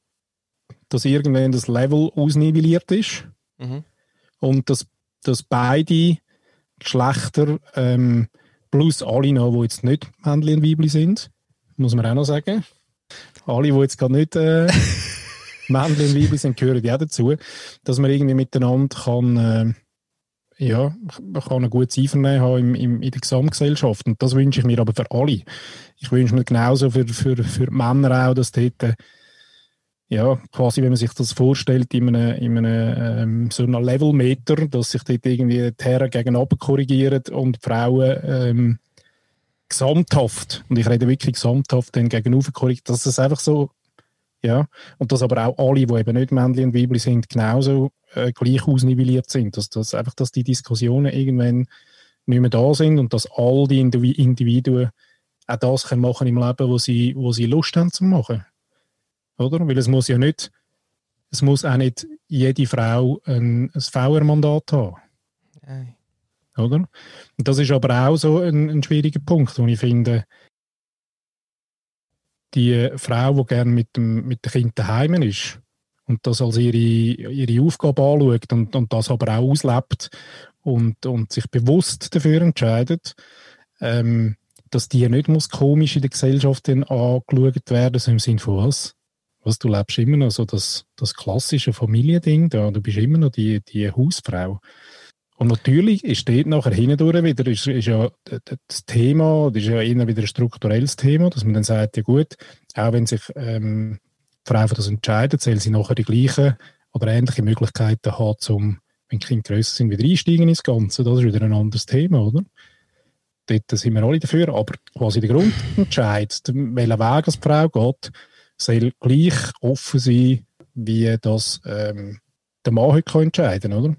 dass irgendwann das Level ausnivelliert ist Mhm. und dass, dass beide Geschlechter ähm, plus alle noch, die jetzt nicht Männchen und Weibli sind, muss man auch noch sagen. Alle, die jetzt gerade nicht äh, Männchen und Weibli sind, gehören ja dazu, dass man irgendwie miteinander kann, äh, ja, kann ein gutes Einvernehmen haben im, im, in der Gesamtgesellschaft. Und das wünsche ich mir aber für alle. Ich wünsche mir genauso für, für, für die Männer auch, dass dort äh, ja, quasi, wenn man sich das vorstellt, in einem, in einem ähm, so einem Levelmeter, dass sich dort irgendwie die Herren gegeneinander korrigieren und die Frauen ähm, gesamthaft, und ich rede wirklich gesamthaft, dann gegenüber korrigieren, dass das einfach so, ja, und dass aber auch alle, die eben nicht Männchen und Weibli sind, genauso äh, gleich ausnivelliert sind, dass, dass einfach, dass die Diskussionen irgendwann nicht mehr da sind und dass all die Indivi- Individuen auch das können machen im Leben, wo sie, wo sie Lust haben zu machen oder? Weil es muss ja nicht, es muss auch nicht jede Frau ein, ein VR-Mandat haben, Nein. Oder? Das ist aber auch so ein, ein schwieriger Punkt, wo ich finde, die Frau, die gerne mit dem, mit dem Kind daheim ist und das als ihre, ihre Aufgabe anschaut und, und das aber auch auslebt und, und sich bewusst dafür entscheidet, ähm, dass die nicht muss komisch in der Gesellschaft angeschaut werden, so im Sinne von was? Was, du lebst immer noch so das, das klassische Familiending da, du bist immer noch die, die Hausfrau. Und natürlich dort nachher hindurch wieder, ist, ist ja das Thema, das ist ja eher wieder ein strukturelles Thema, dass man dann sagt, ja gut, auch wenn sich ähm, die Frau für das entscheidet, soll sie nachher die gleichen oder ähnliche Möglichkeiten haben, um, wenn Kinder grösser sind, wieder einsteigen ins Ganze. Das ist wieder ein anderes Thema, oder? Dort sind wir alle dafür, aber quasi der Grundentscheid, welchen Weg als Frau geht, soll gleich offen sein, wie das ähm, der Mann heute entscheiden kann, oder?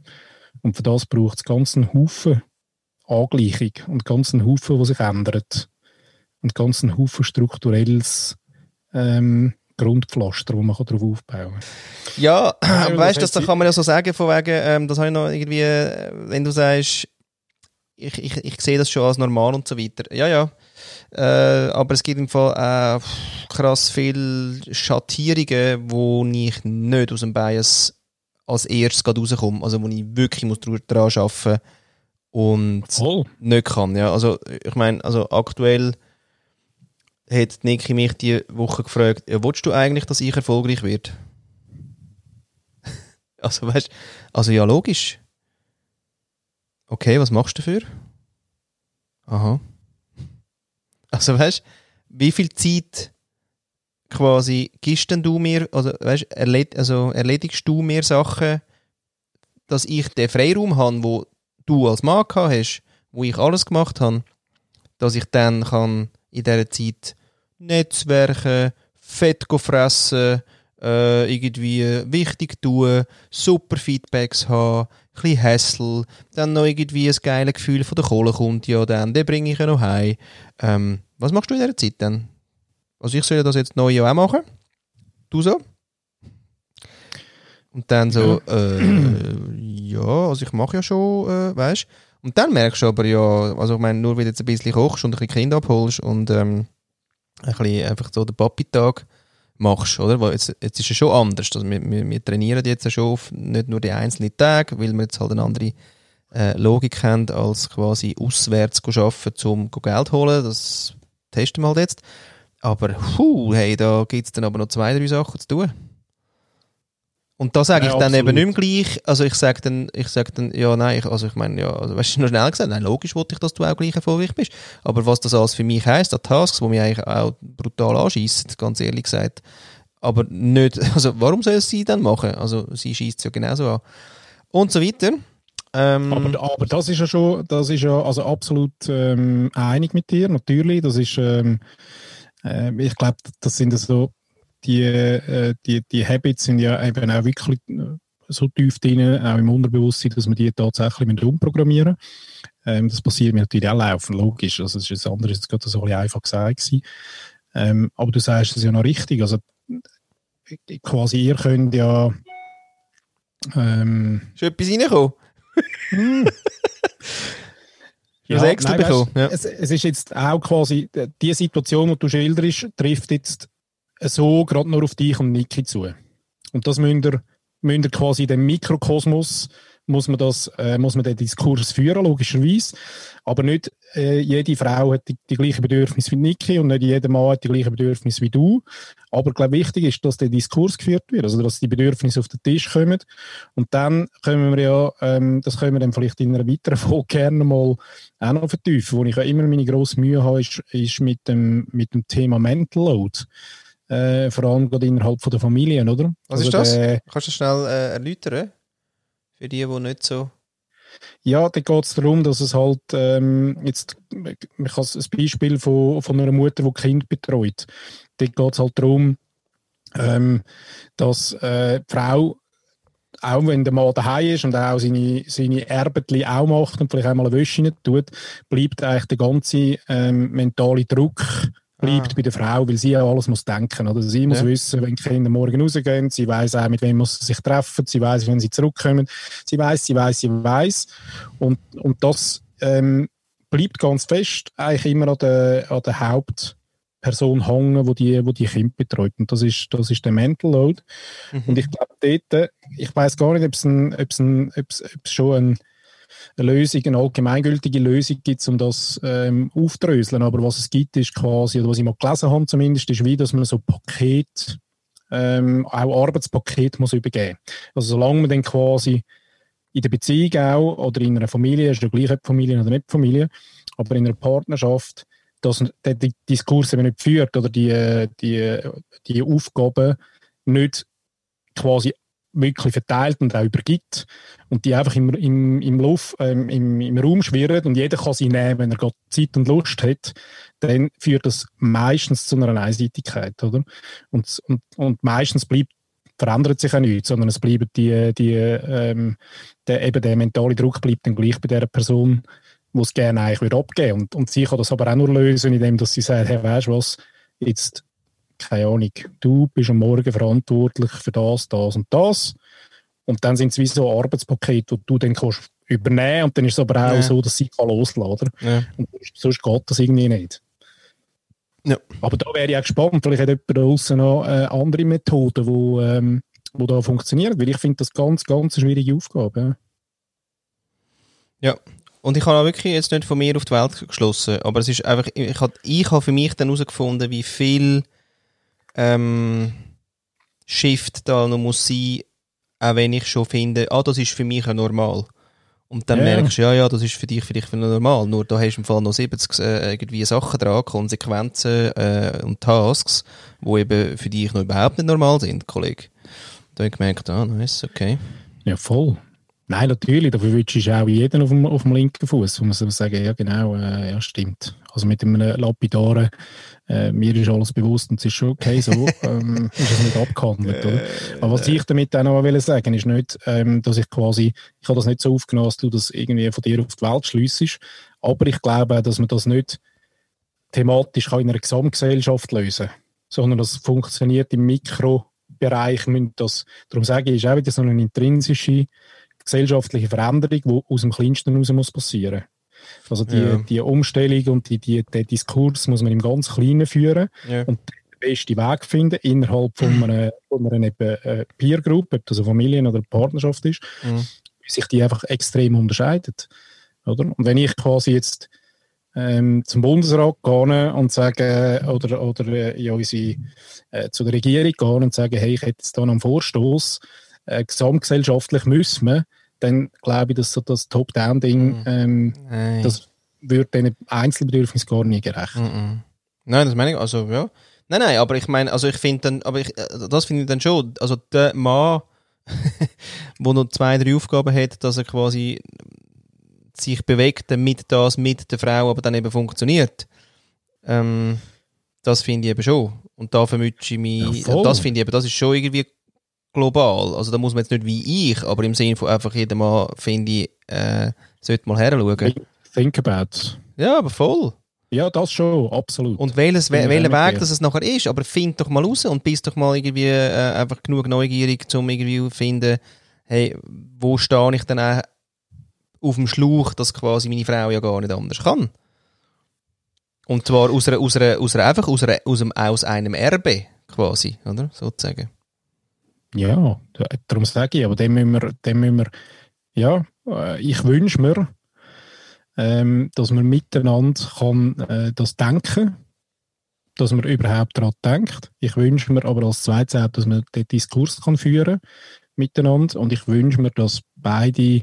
Und für das braucht es ganz einen Haufen Angleichung und ganz einen Haufen, was sich ändert. Und ganz einen Haufen strukturelles ähm, Grundpflaster, wo man darauf aufbauen kann. Ja, ja weißt du, das, das kann man ja so sagen, von wegen, ähm, das habe ich noch irgendwie, äh, wenn du sagst, ich, ich, ich sehe das schon als normal und so weiter. Ja, ja. Äh, aber es gibt im Fall äh, krass viele Schattierungen, wo ich nicht aus dem Bias als erstes rauskomme. Also wo ich wirklich muss daran arbeiten und oh. nicht kann. Ja, also ich meine, also aktuell hat Niki mich die Woche gefragt, ja, willst du eigentlich, dass ich erfolgreich werde? also weißt, also ja logisch. Okay, was machst du dafür? Aha. Also weißt, wie viel Zeit quasi gibst du mir, also, weißt, erled also erledigst du mir Sachen, dass ich den Freiraum habe, wo du als Mann hast, wo ich alles gemacht habe, dass ich dann kann in dieser Zeit Netzwerken, Fett fressen, äh, irgendwie wichtig tun, super Feedbacks haben, ein bisschen Hassel, dann noch irgendwie ein geiles Gefühl von der Kohle kommt ja dann, den bringe ich ja noch heim. Ähm, was machst du in dieser Zeit dann? Also ich soll das jetzt neu auch machen. Du so? Und dann so, ja, äh, ja also ich mache ja schon, äh, weißt Und dann merkst du aber ja, also ich meine, nur weil du jetzt ein bisschen kochst und ein bisschen Kinder abholst und ähm, ein bisschen einfach so den Papi-Tag machst, oder? Weil jetzt, jetzt ist es schon anders. Also wir, wir, wir trainieren jetzt schon auf nicht nur die einzelnen Tage, weil wir jetzt halt eine andere äh, Logik haben, als quasi auswärts zu arbeiten, um Geld zu holen. Das testen wir halt jetzt. Aber hu, hey, da gibt es dann aber noch zwei, drei Sachen zu tun. Und da sage ich dann absolut. eben nicht mehr gleich, also ich sage dann, ich sage dann, ja, nein, ich, also ich meine, ja, also, weißt du, nur schnell gesagt, nein, logisch wollte ich, dass du auch gleich erfolgreich bist. Aber was das alles für mich heisst, an Tasks, die mich eigentlich auch brutal anschießen, ganz ehrlich gesagt, aber nicht, also warum soll es sie dann machen? Also sie schießt ja genauso an. Und so weiter. Ähm, aber, aber das ist ja schon, das ist ja also absolut ähm, einig mit dir, natürlich. Das ist, ähm, äh, ich glaube, das sind so die, äh, die, die Habits sind ja eben auch wirklich äh, so tief drin, auch im Unterbewusstsein, dass man die tatsächlich umprogrammieren ähm, Das passiert mir natürlich auch laufen, logisch. Also, das ist das andere, ist gerade so ein einfach gesagt Ähm, aber du sagst es ja noch richtig. Also, quasi, ihr könnt ja. Ähm, ist etwas reingekommen? ja, nein, weißt, ja. es, es, ist jetzt auch quasi, die Situation, die du schilderst, trifft jetzt so gerade nur auf dich und Niki zu. Und das müsst ihr, müsst ihr quasi dem Mikrokosmos muss man, das, äh, muss man den Diskurs führen, logischerweise. Aber nicht äh, jede Frau hat die, die gleichen Bedürfnisse wie Niki und nicht jeder Mann hat die gleichen Bedürfnisse wie du. Aber glaube wichtig ist, dass der Diskurs geführt wird, also dass die Bedürfnisse auf den Tisch kommen. Und dann können wir ja, ähm, das können wir dann vielleicht in einer weiteren Folge gerne mal auch noch vertiefen. Wo ich ja immer meine grosse Mühe habe, ist, ist mit, dem, mit dem Thema Mental Load. Äh, vor allem gerade innerhalb von der Familien, oder? Was also ist das? Der, Kannst du das schnell äh, erläutern? Für die, die nicht so... Ja, da geht es darum, dass es halt ähm, jetzt, ich habe ein Beispiel von, von einer Mutter, die Kind betreut. Da geht es halt darum, ähm, dass äh, die Frau, auch wenn der Mann daheim ist und auch seine, seine Erbetli auch macht und vielleicht einmal eine Wäsche nicht tut, bleibt eigentlich der ganze ähm, mentale Druck bleibt ah. bei der Frau, weil sie ja alles muss denken. Oder? Sie muss ja. wissen, wenn die Kinder morgen rausgehen, sie weiß auch, mit wem muss sie sich treffen, sie weiß, wenn sie zurückkommen, sie weiß, sie weiß, sie weiß. Und, und das ähm, bleibt ganz fest eigentlich immer an der, an der Hauptperson hängen, wo die, wo die Kinder betreut. Und das ist, das ist der Mental Load. Mhm. Und ich glaube, dort, ich weiß gar nicht, es, ob es schon ein eine Lösung, eine allgemeingültige Lösung gibt, um das ähm, aufdröseln. Aber was es gibt, ist quasi, oder was ich mal gelesen habe zumindest, ist wie, dass man so Paket, ähm, auch Arbeitspaket muss übergeben. Also solange man dann quasi in der Beziehung auch oder in einer Familie, ist ja gleich ob Familie oder nicht Familie, aber in einer Partnerschaft, dass der Diskurs eben nicht führt oder die, die, die Aufgaben nicht quasi wirklich verteilt und auch übergibt und die einfach im, im, im, Luft, ähm, im, im Raum schwirren und jeder kann sie nehmen, wenn er gerade Zeit und Lust hat, dann führt das meistens zu einer Einseitigkeit, oder? Und, und, und meistens bleibt verändert sich auch nichts, sondern es bleibt die, die, ähm, der, eben der mentale Druck bleibt dann gleich bei der Person, die es gerne eigentlich würde abgeben und, und sie kann das aber auch nur lösen, indem dass sie sagt, hey, weißt du was, jetzt keine Ahnung, du bist am Morgen verantwortlich für das, das und das. Und dann sind es wie so Arbeitspakete, die du dann kannst übernehmen und dann ist es aber auch Ja. so, dass sie kann losladen kann. Ja. Und sonst geht das irgendwie nicht. Ja. Aber da wäre ich auch gespannt, vielleicht hat jemand da draussen noch äh, andere Methoden, die wo, ähm, wo da funktionieren, weil ich finde das ganz, ganz eine schwierige Aufgabe. Ja. Und ich habe auch wirklich jetzt nicht von mir auf die Welt geschlossen, aber es ist einfach, ich habe ich hab für mich dann herausgefunden, wie viel ähm, Shift da noch muss sein, auch wenn ich schon finde, ah, das ist für mich ja normal. Und dann Ja. merkst du, ja, ja, das ist für dich vielleicht normal, nur da hast du im Fall noch 70 äh, irgendwie Sachen dran, Konsequenzen äh, und Tasks, wo eben für dich noch überhaupt nicht normal sind, Kollege. Da habe ich gemerkt, ah, nice, okay. ja, voll. Nein, natürlich, dafür wünschst du auch jeden auf dem, auf dem linken Fuß, wo man so sagen, ja genau, äh, ja stimmt. Also mit einem lapidaren, äh, mir ist alles bewusst und es ist schon okay so, ähm, ist es nicht abgehandelt, oder? Aber was ich damit auch noch will sagen ist nicht, ähm, dass ich quasi, ich habe das nicht so aufgenommen, dass du das irgendwie von dir auf die Welt schliessest, aber ich glaube dass man das nicht thematisch kann in einer Gesamtgesellschaft lösen kann, sondern das funktioniert im Mikrobereich. Das, darum sage ich, ist auch wieder so eine intrinsische gesellschaftliche Veränderung, die aus dem Kleinsten heraus muss passieren Also die, Ja. die Umstellung und die, die, den Diskurs muss man im ganz Kleinen führen Ja. und den besten Weg finden innerhalb von einer, von einer eben, äh, Peer Group, ob das eine Familie oder eine Partnerschaft ist, Mhm. wie sich die einfach extrem unterscheidet. Oder? Und wenn ich quasi jetzt ähm, zum Bundesrat gehe und sage, oder, oder äh, in unsere, äh, zu der Regierung gehe und sage, hey, ich hätte jetzt da noch einen Vorstoß, äh, gesamtgesellschaftlich müssen wir, dann glaube ich, dass so das Top-Down-Ding, Mhm. ähm, das wird diesen Einzelbedürfnissen gar nie gerecht. Mhm. Nein, das meine ich, also ja. Nein, nein, aber ich meine, also ich finde dann, aber ich, äh, das finde ich dann schon, also der Mann, der noch zwei, drei Aufgaben hat, dass er quasi sich bewegt, damit das mit der Frau aber dann eben funktioniert, ähm, das finde ich eben schon. Und da vermütsche ich mich, Ja, das finde ich eben, das ist schon irgendwie global. Also da muss man jetzt nicht wie ich, aber im Sinne von einfach jeder Mann, finde ich, äh, sollte mal her schauen. Think about. Ja, aber voll. Ja, das schon, absolut. Und welches, ich welcher Weg dir. das es nachher ist, aber find doch mal raus und bist doch mal irgendwie äh, einfach genug neugierig, um irgendwie zu finden, hey, wo stehe ich denn auch auf dem Schlauch, dass quasi meine Frau ja gar nicht anders kann. Und zwar aus, einer, aus, einer, aus einer, einfach aus, einer, aus, einem, aus einem Erbe, quasi, oder? Sozusagen. Ja, da- darum sage ich, aber dem müssen wir, dem müssen wir ja, äh, ich wünsche mir, ähm, dass man miteinander kann, äh, das denken dass man überhaupt daran denkt. Ich wünsche mir aber als zweites auch, dass man den Diskurs kann führen miteinander und ich wünsche mir, dass beide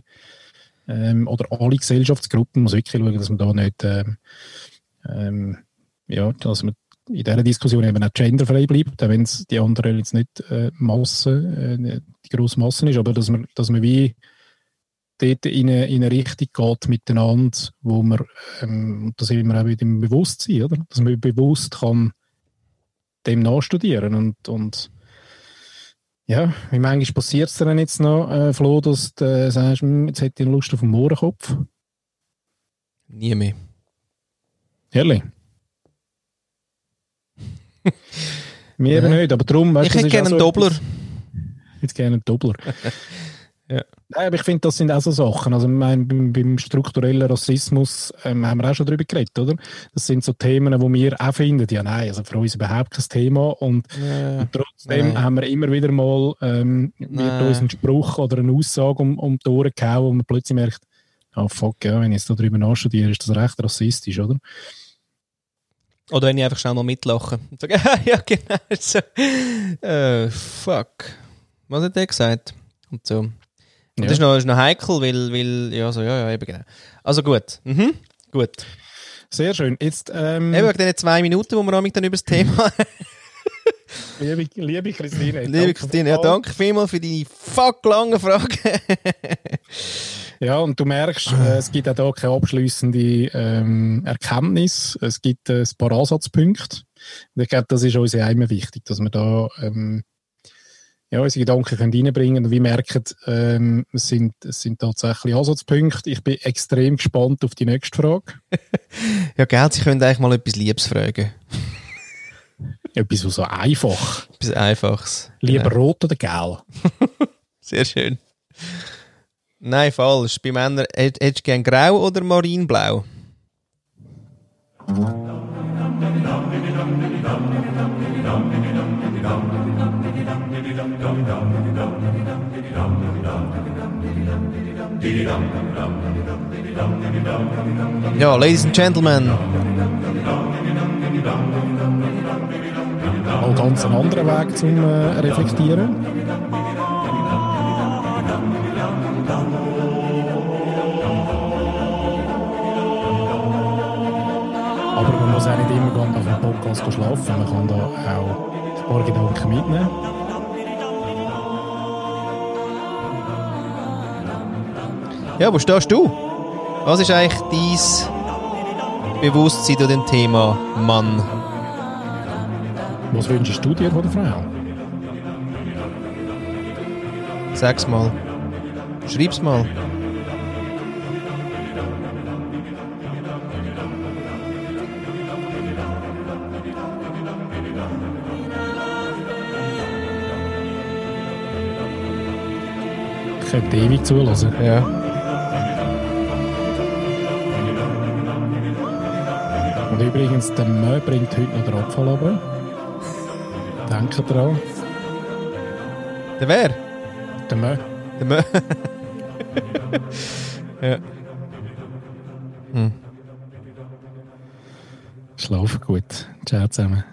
ähm, oder alle Gesellschaftsgruppen, muss wirklich schauen, dass man da nicht ähm, ähm, ja, dass man in dieser Diskussion eben auch genderfrei bleibt, auch wenn es die anderen jetzt nicht äh, Masse, äh, die grosse Masse ist, aber dass man, dass man wie dort in eine, in eine Richtung geht miteinander, wo man, ähm, das immer auch wieder im Bewusstsein, oder? dass man bewusst kann dem nachstudieren und, und ja, wie manchmal passiert es dann jetzt noch, äh, Flo, dass du äh, sagst, hm, jetzt hätte ich Lust auf einen Mohrenkopf. Nie mehr. Ehrlich? Wir Ja. nicht, aber darum... weißt Ich hätte gerne einen so Doppler. Jetzt gerne einen Doppler. Ja. Nein, aber ich finde, das sind auch so Sachen. Also, ich meine, beim, beim strukturellen Rassismus ähm, haben wir auch schon darüber geredet, oder? Das sind so Themen, wo wir auch finden, ja, nein, also für uns überhaupt kein Thema. Und Ja. trotzdem Nein. haben wir immer wieder mal, ähm, uns ein Spruch oder eine Aussage um, um die Ohren gehauen, wo man plötzlich merkt, ah, fuck, ja, wenn ich jetzt darüber nachstudiere, ist das recht rassistisch, oder? Oder wenn ich einfach schnell mal mitlache und sage, ja genau, so. äh, fuck. Was hat der gesagt? Und so. Und Ja. das ist noch, ist noch heikel, weil, weil, ja, so, ja, ja, eben genau. Also gut, mhm. gut. Sehr schön. Jetzt, ähm, Eben wegen diesen zwei Minuten, wo wir dann über das Thema liebe, liebe Christine. Liebe Christine, ja, danke vielmals für deine fuck lange Frage. Ja, und du merkst, äh, es gibt auch da keine abschließende ähm, Erkenntnis. Es gibt äh, ein paar Ansatzpunkte. Und ich glaube, das ist uns ja immer wichtig, dass wir da ähm, ja, unsere Gedanken können reinbringen und wir merken, ähm, es, sind, es sind tatsächlich Ansatzpunkte. Ich bin extrem gespannt auf die nächste Frage. ja, gell, Sie können eigentlich mal etwas Liebes fragen. Etwas so einfach. Etwas Einfaches. Lieber Genau. rot oder gel? Sehr schön. Nein, falsch. Bei Männern hätt- hättest du gern grau oder marinblau? Ja, Ladies and Gentlemen, Mal ganz einen anderen Weg zum äh, Reflektieren. Podcast schlafen. Man kann da auch ein paar Gedanken mitnehmen. ja, wo stehst du? Was ist eigentlich dein Bewusstsein zu dem Thema Mann? Was wünschst du dir von der Frau? Sag's mal. Schreib's mal. Könnte ewig zulassen. Ja. Und übrigens, der Mö bringt heute noch den Abfall runter. Denke dran. Der wer? Der Mö. Der Mö ja. Schlafen gut. Ciao zusammen.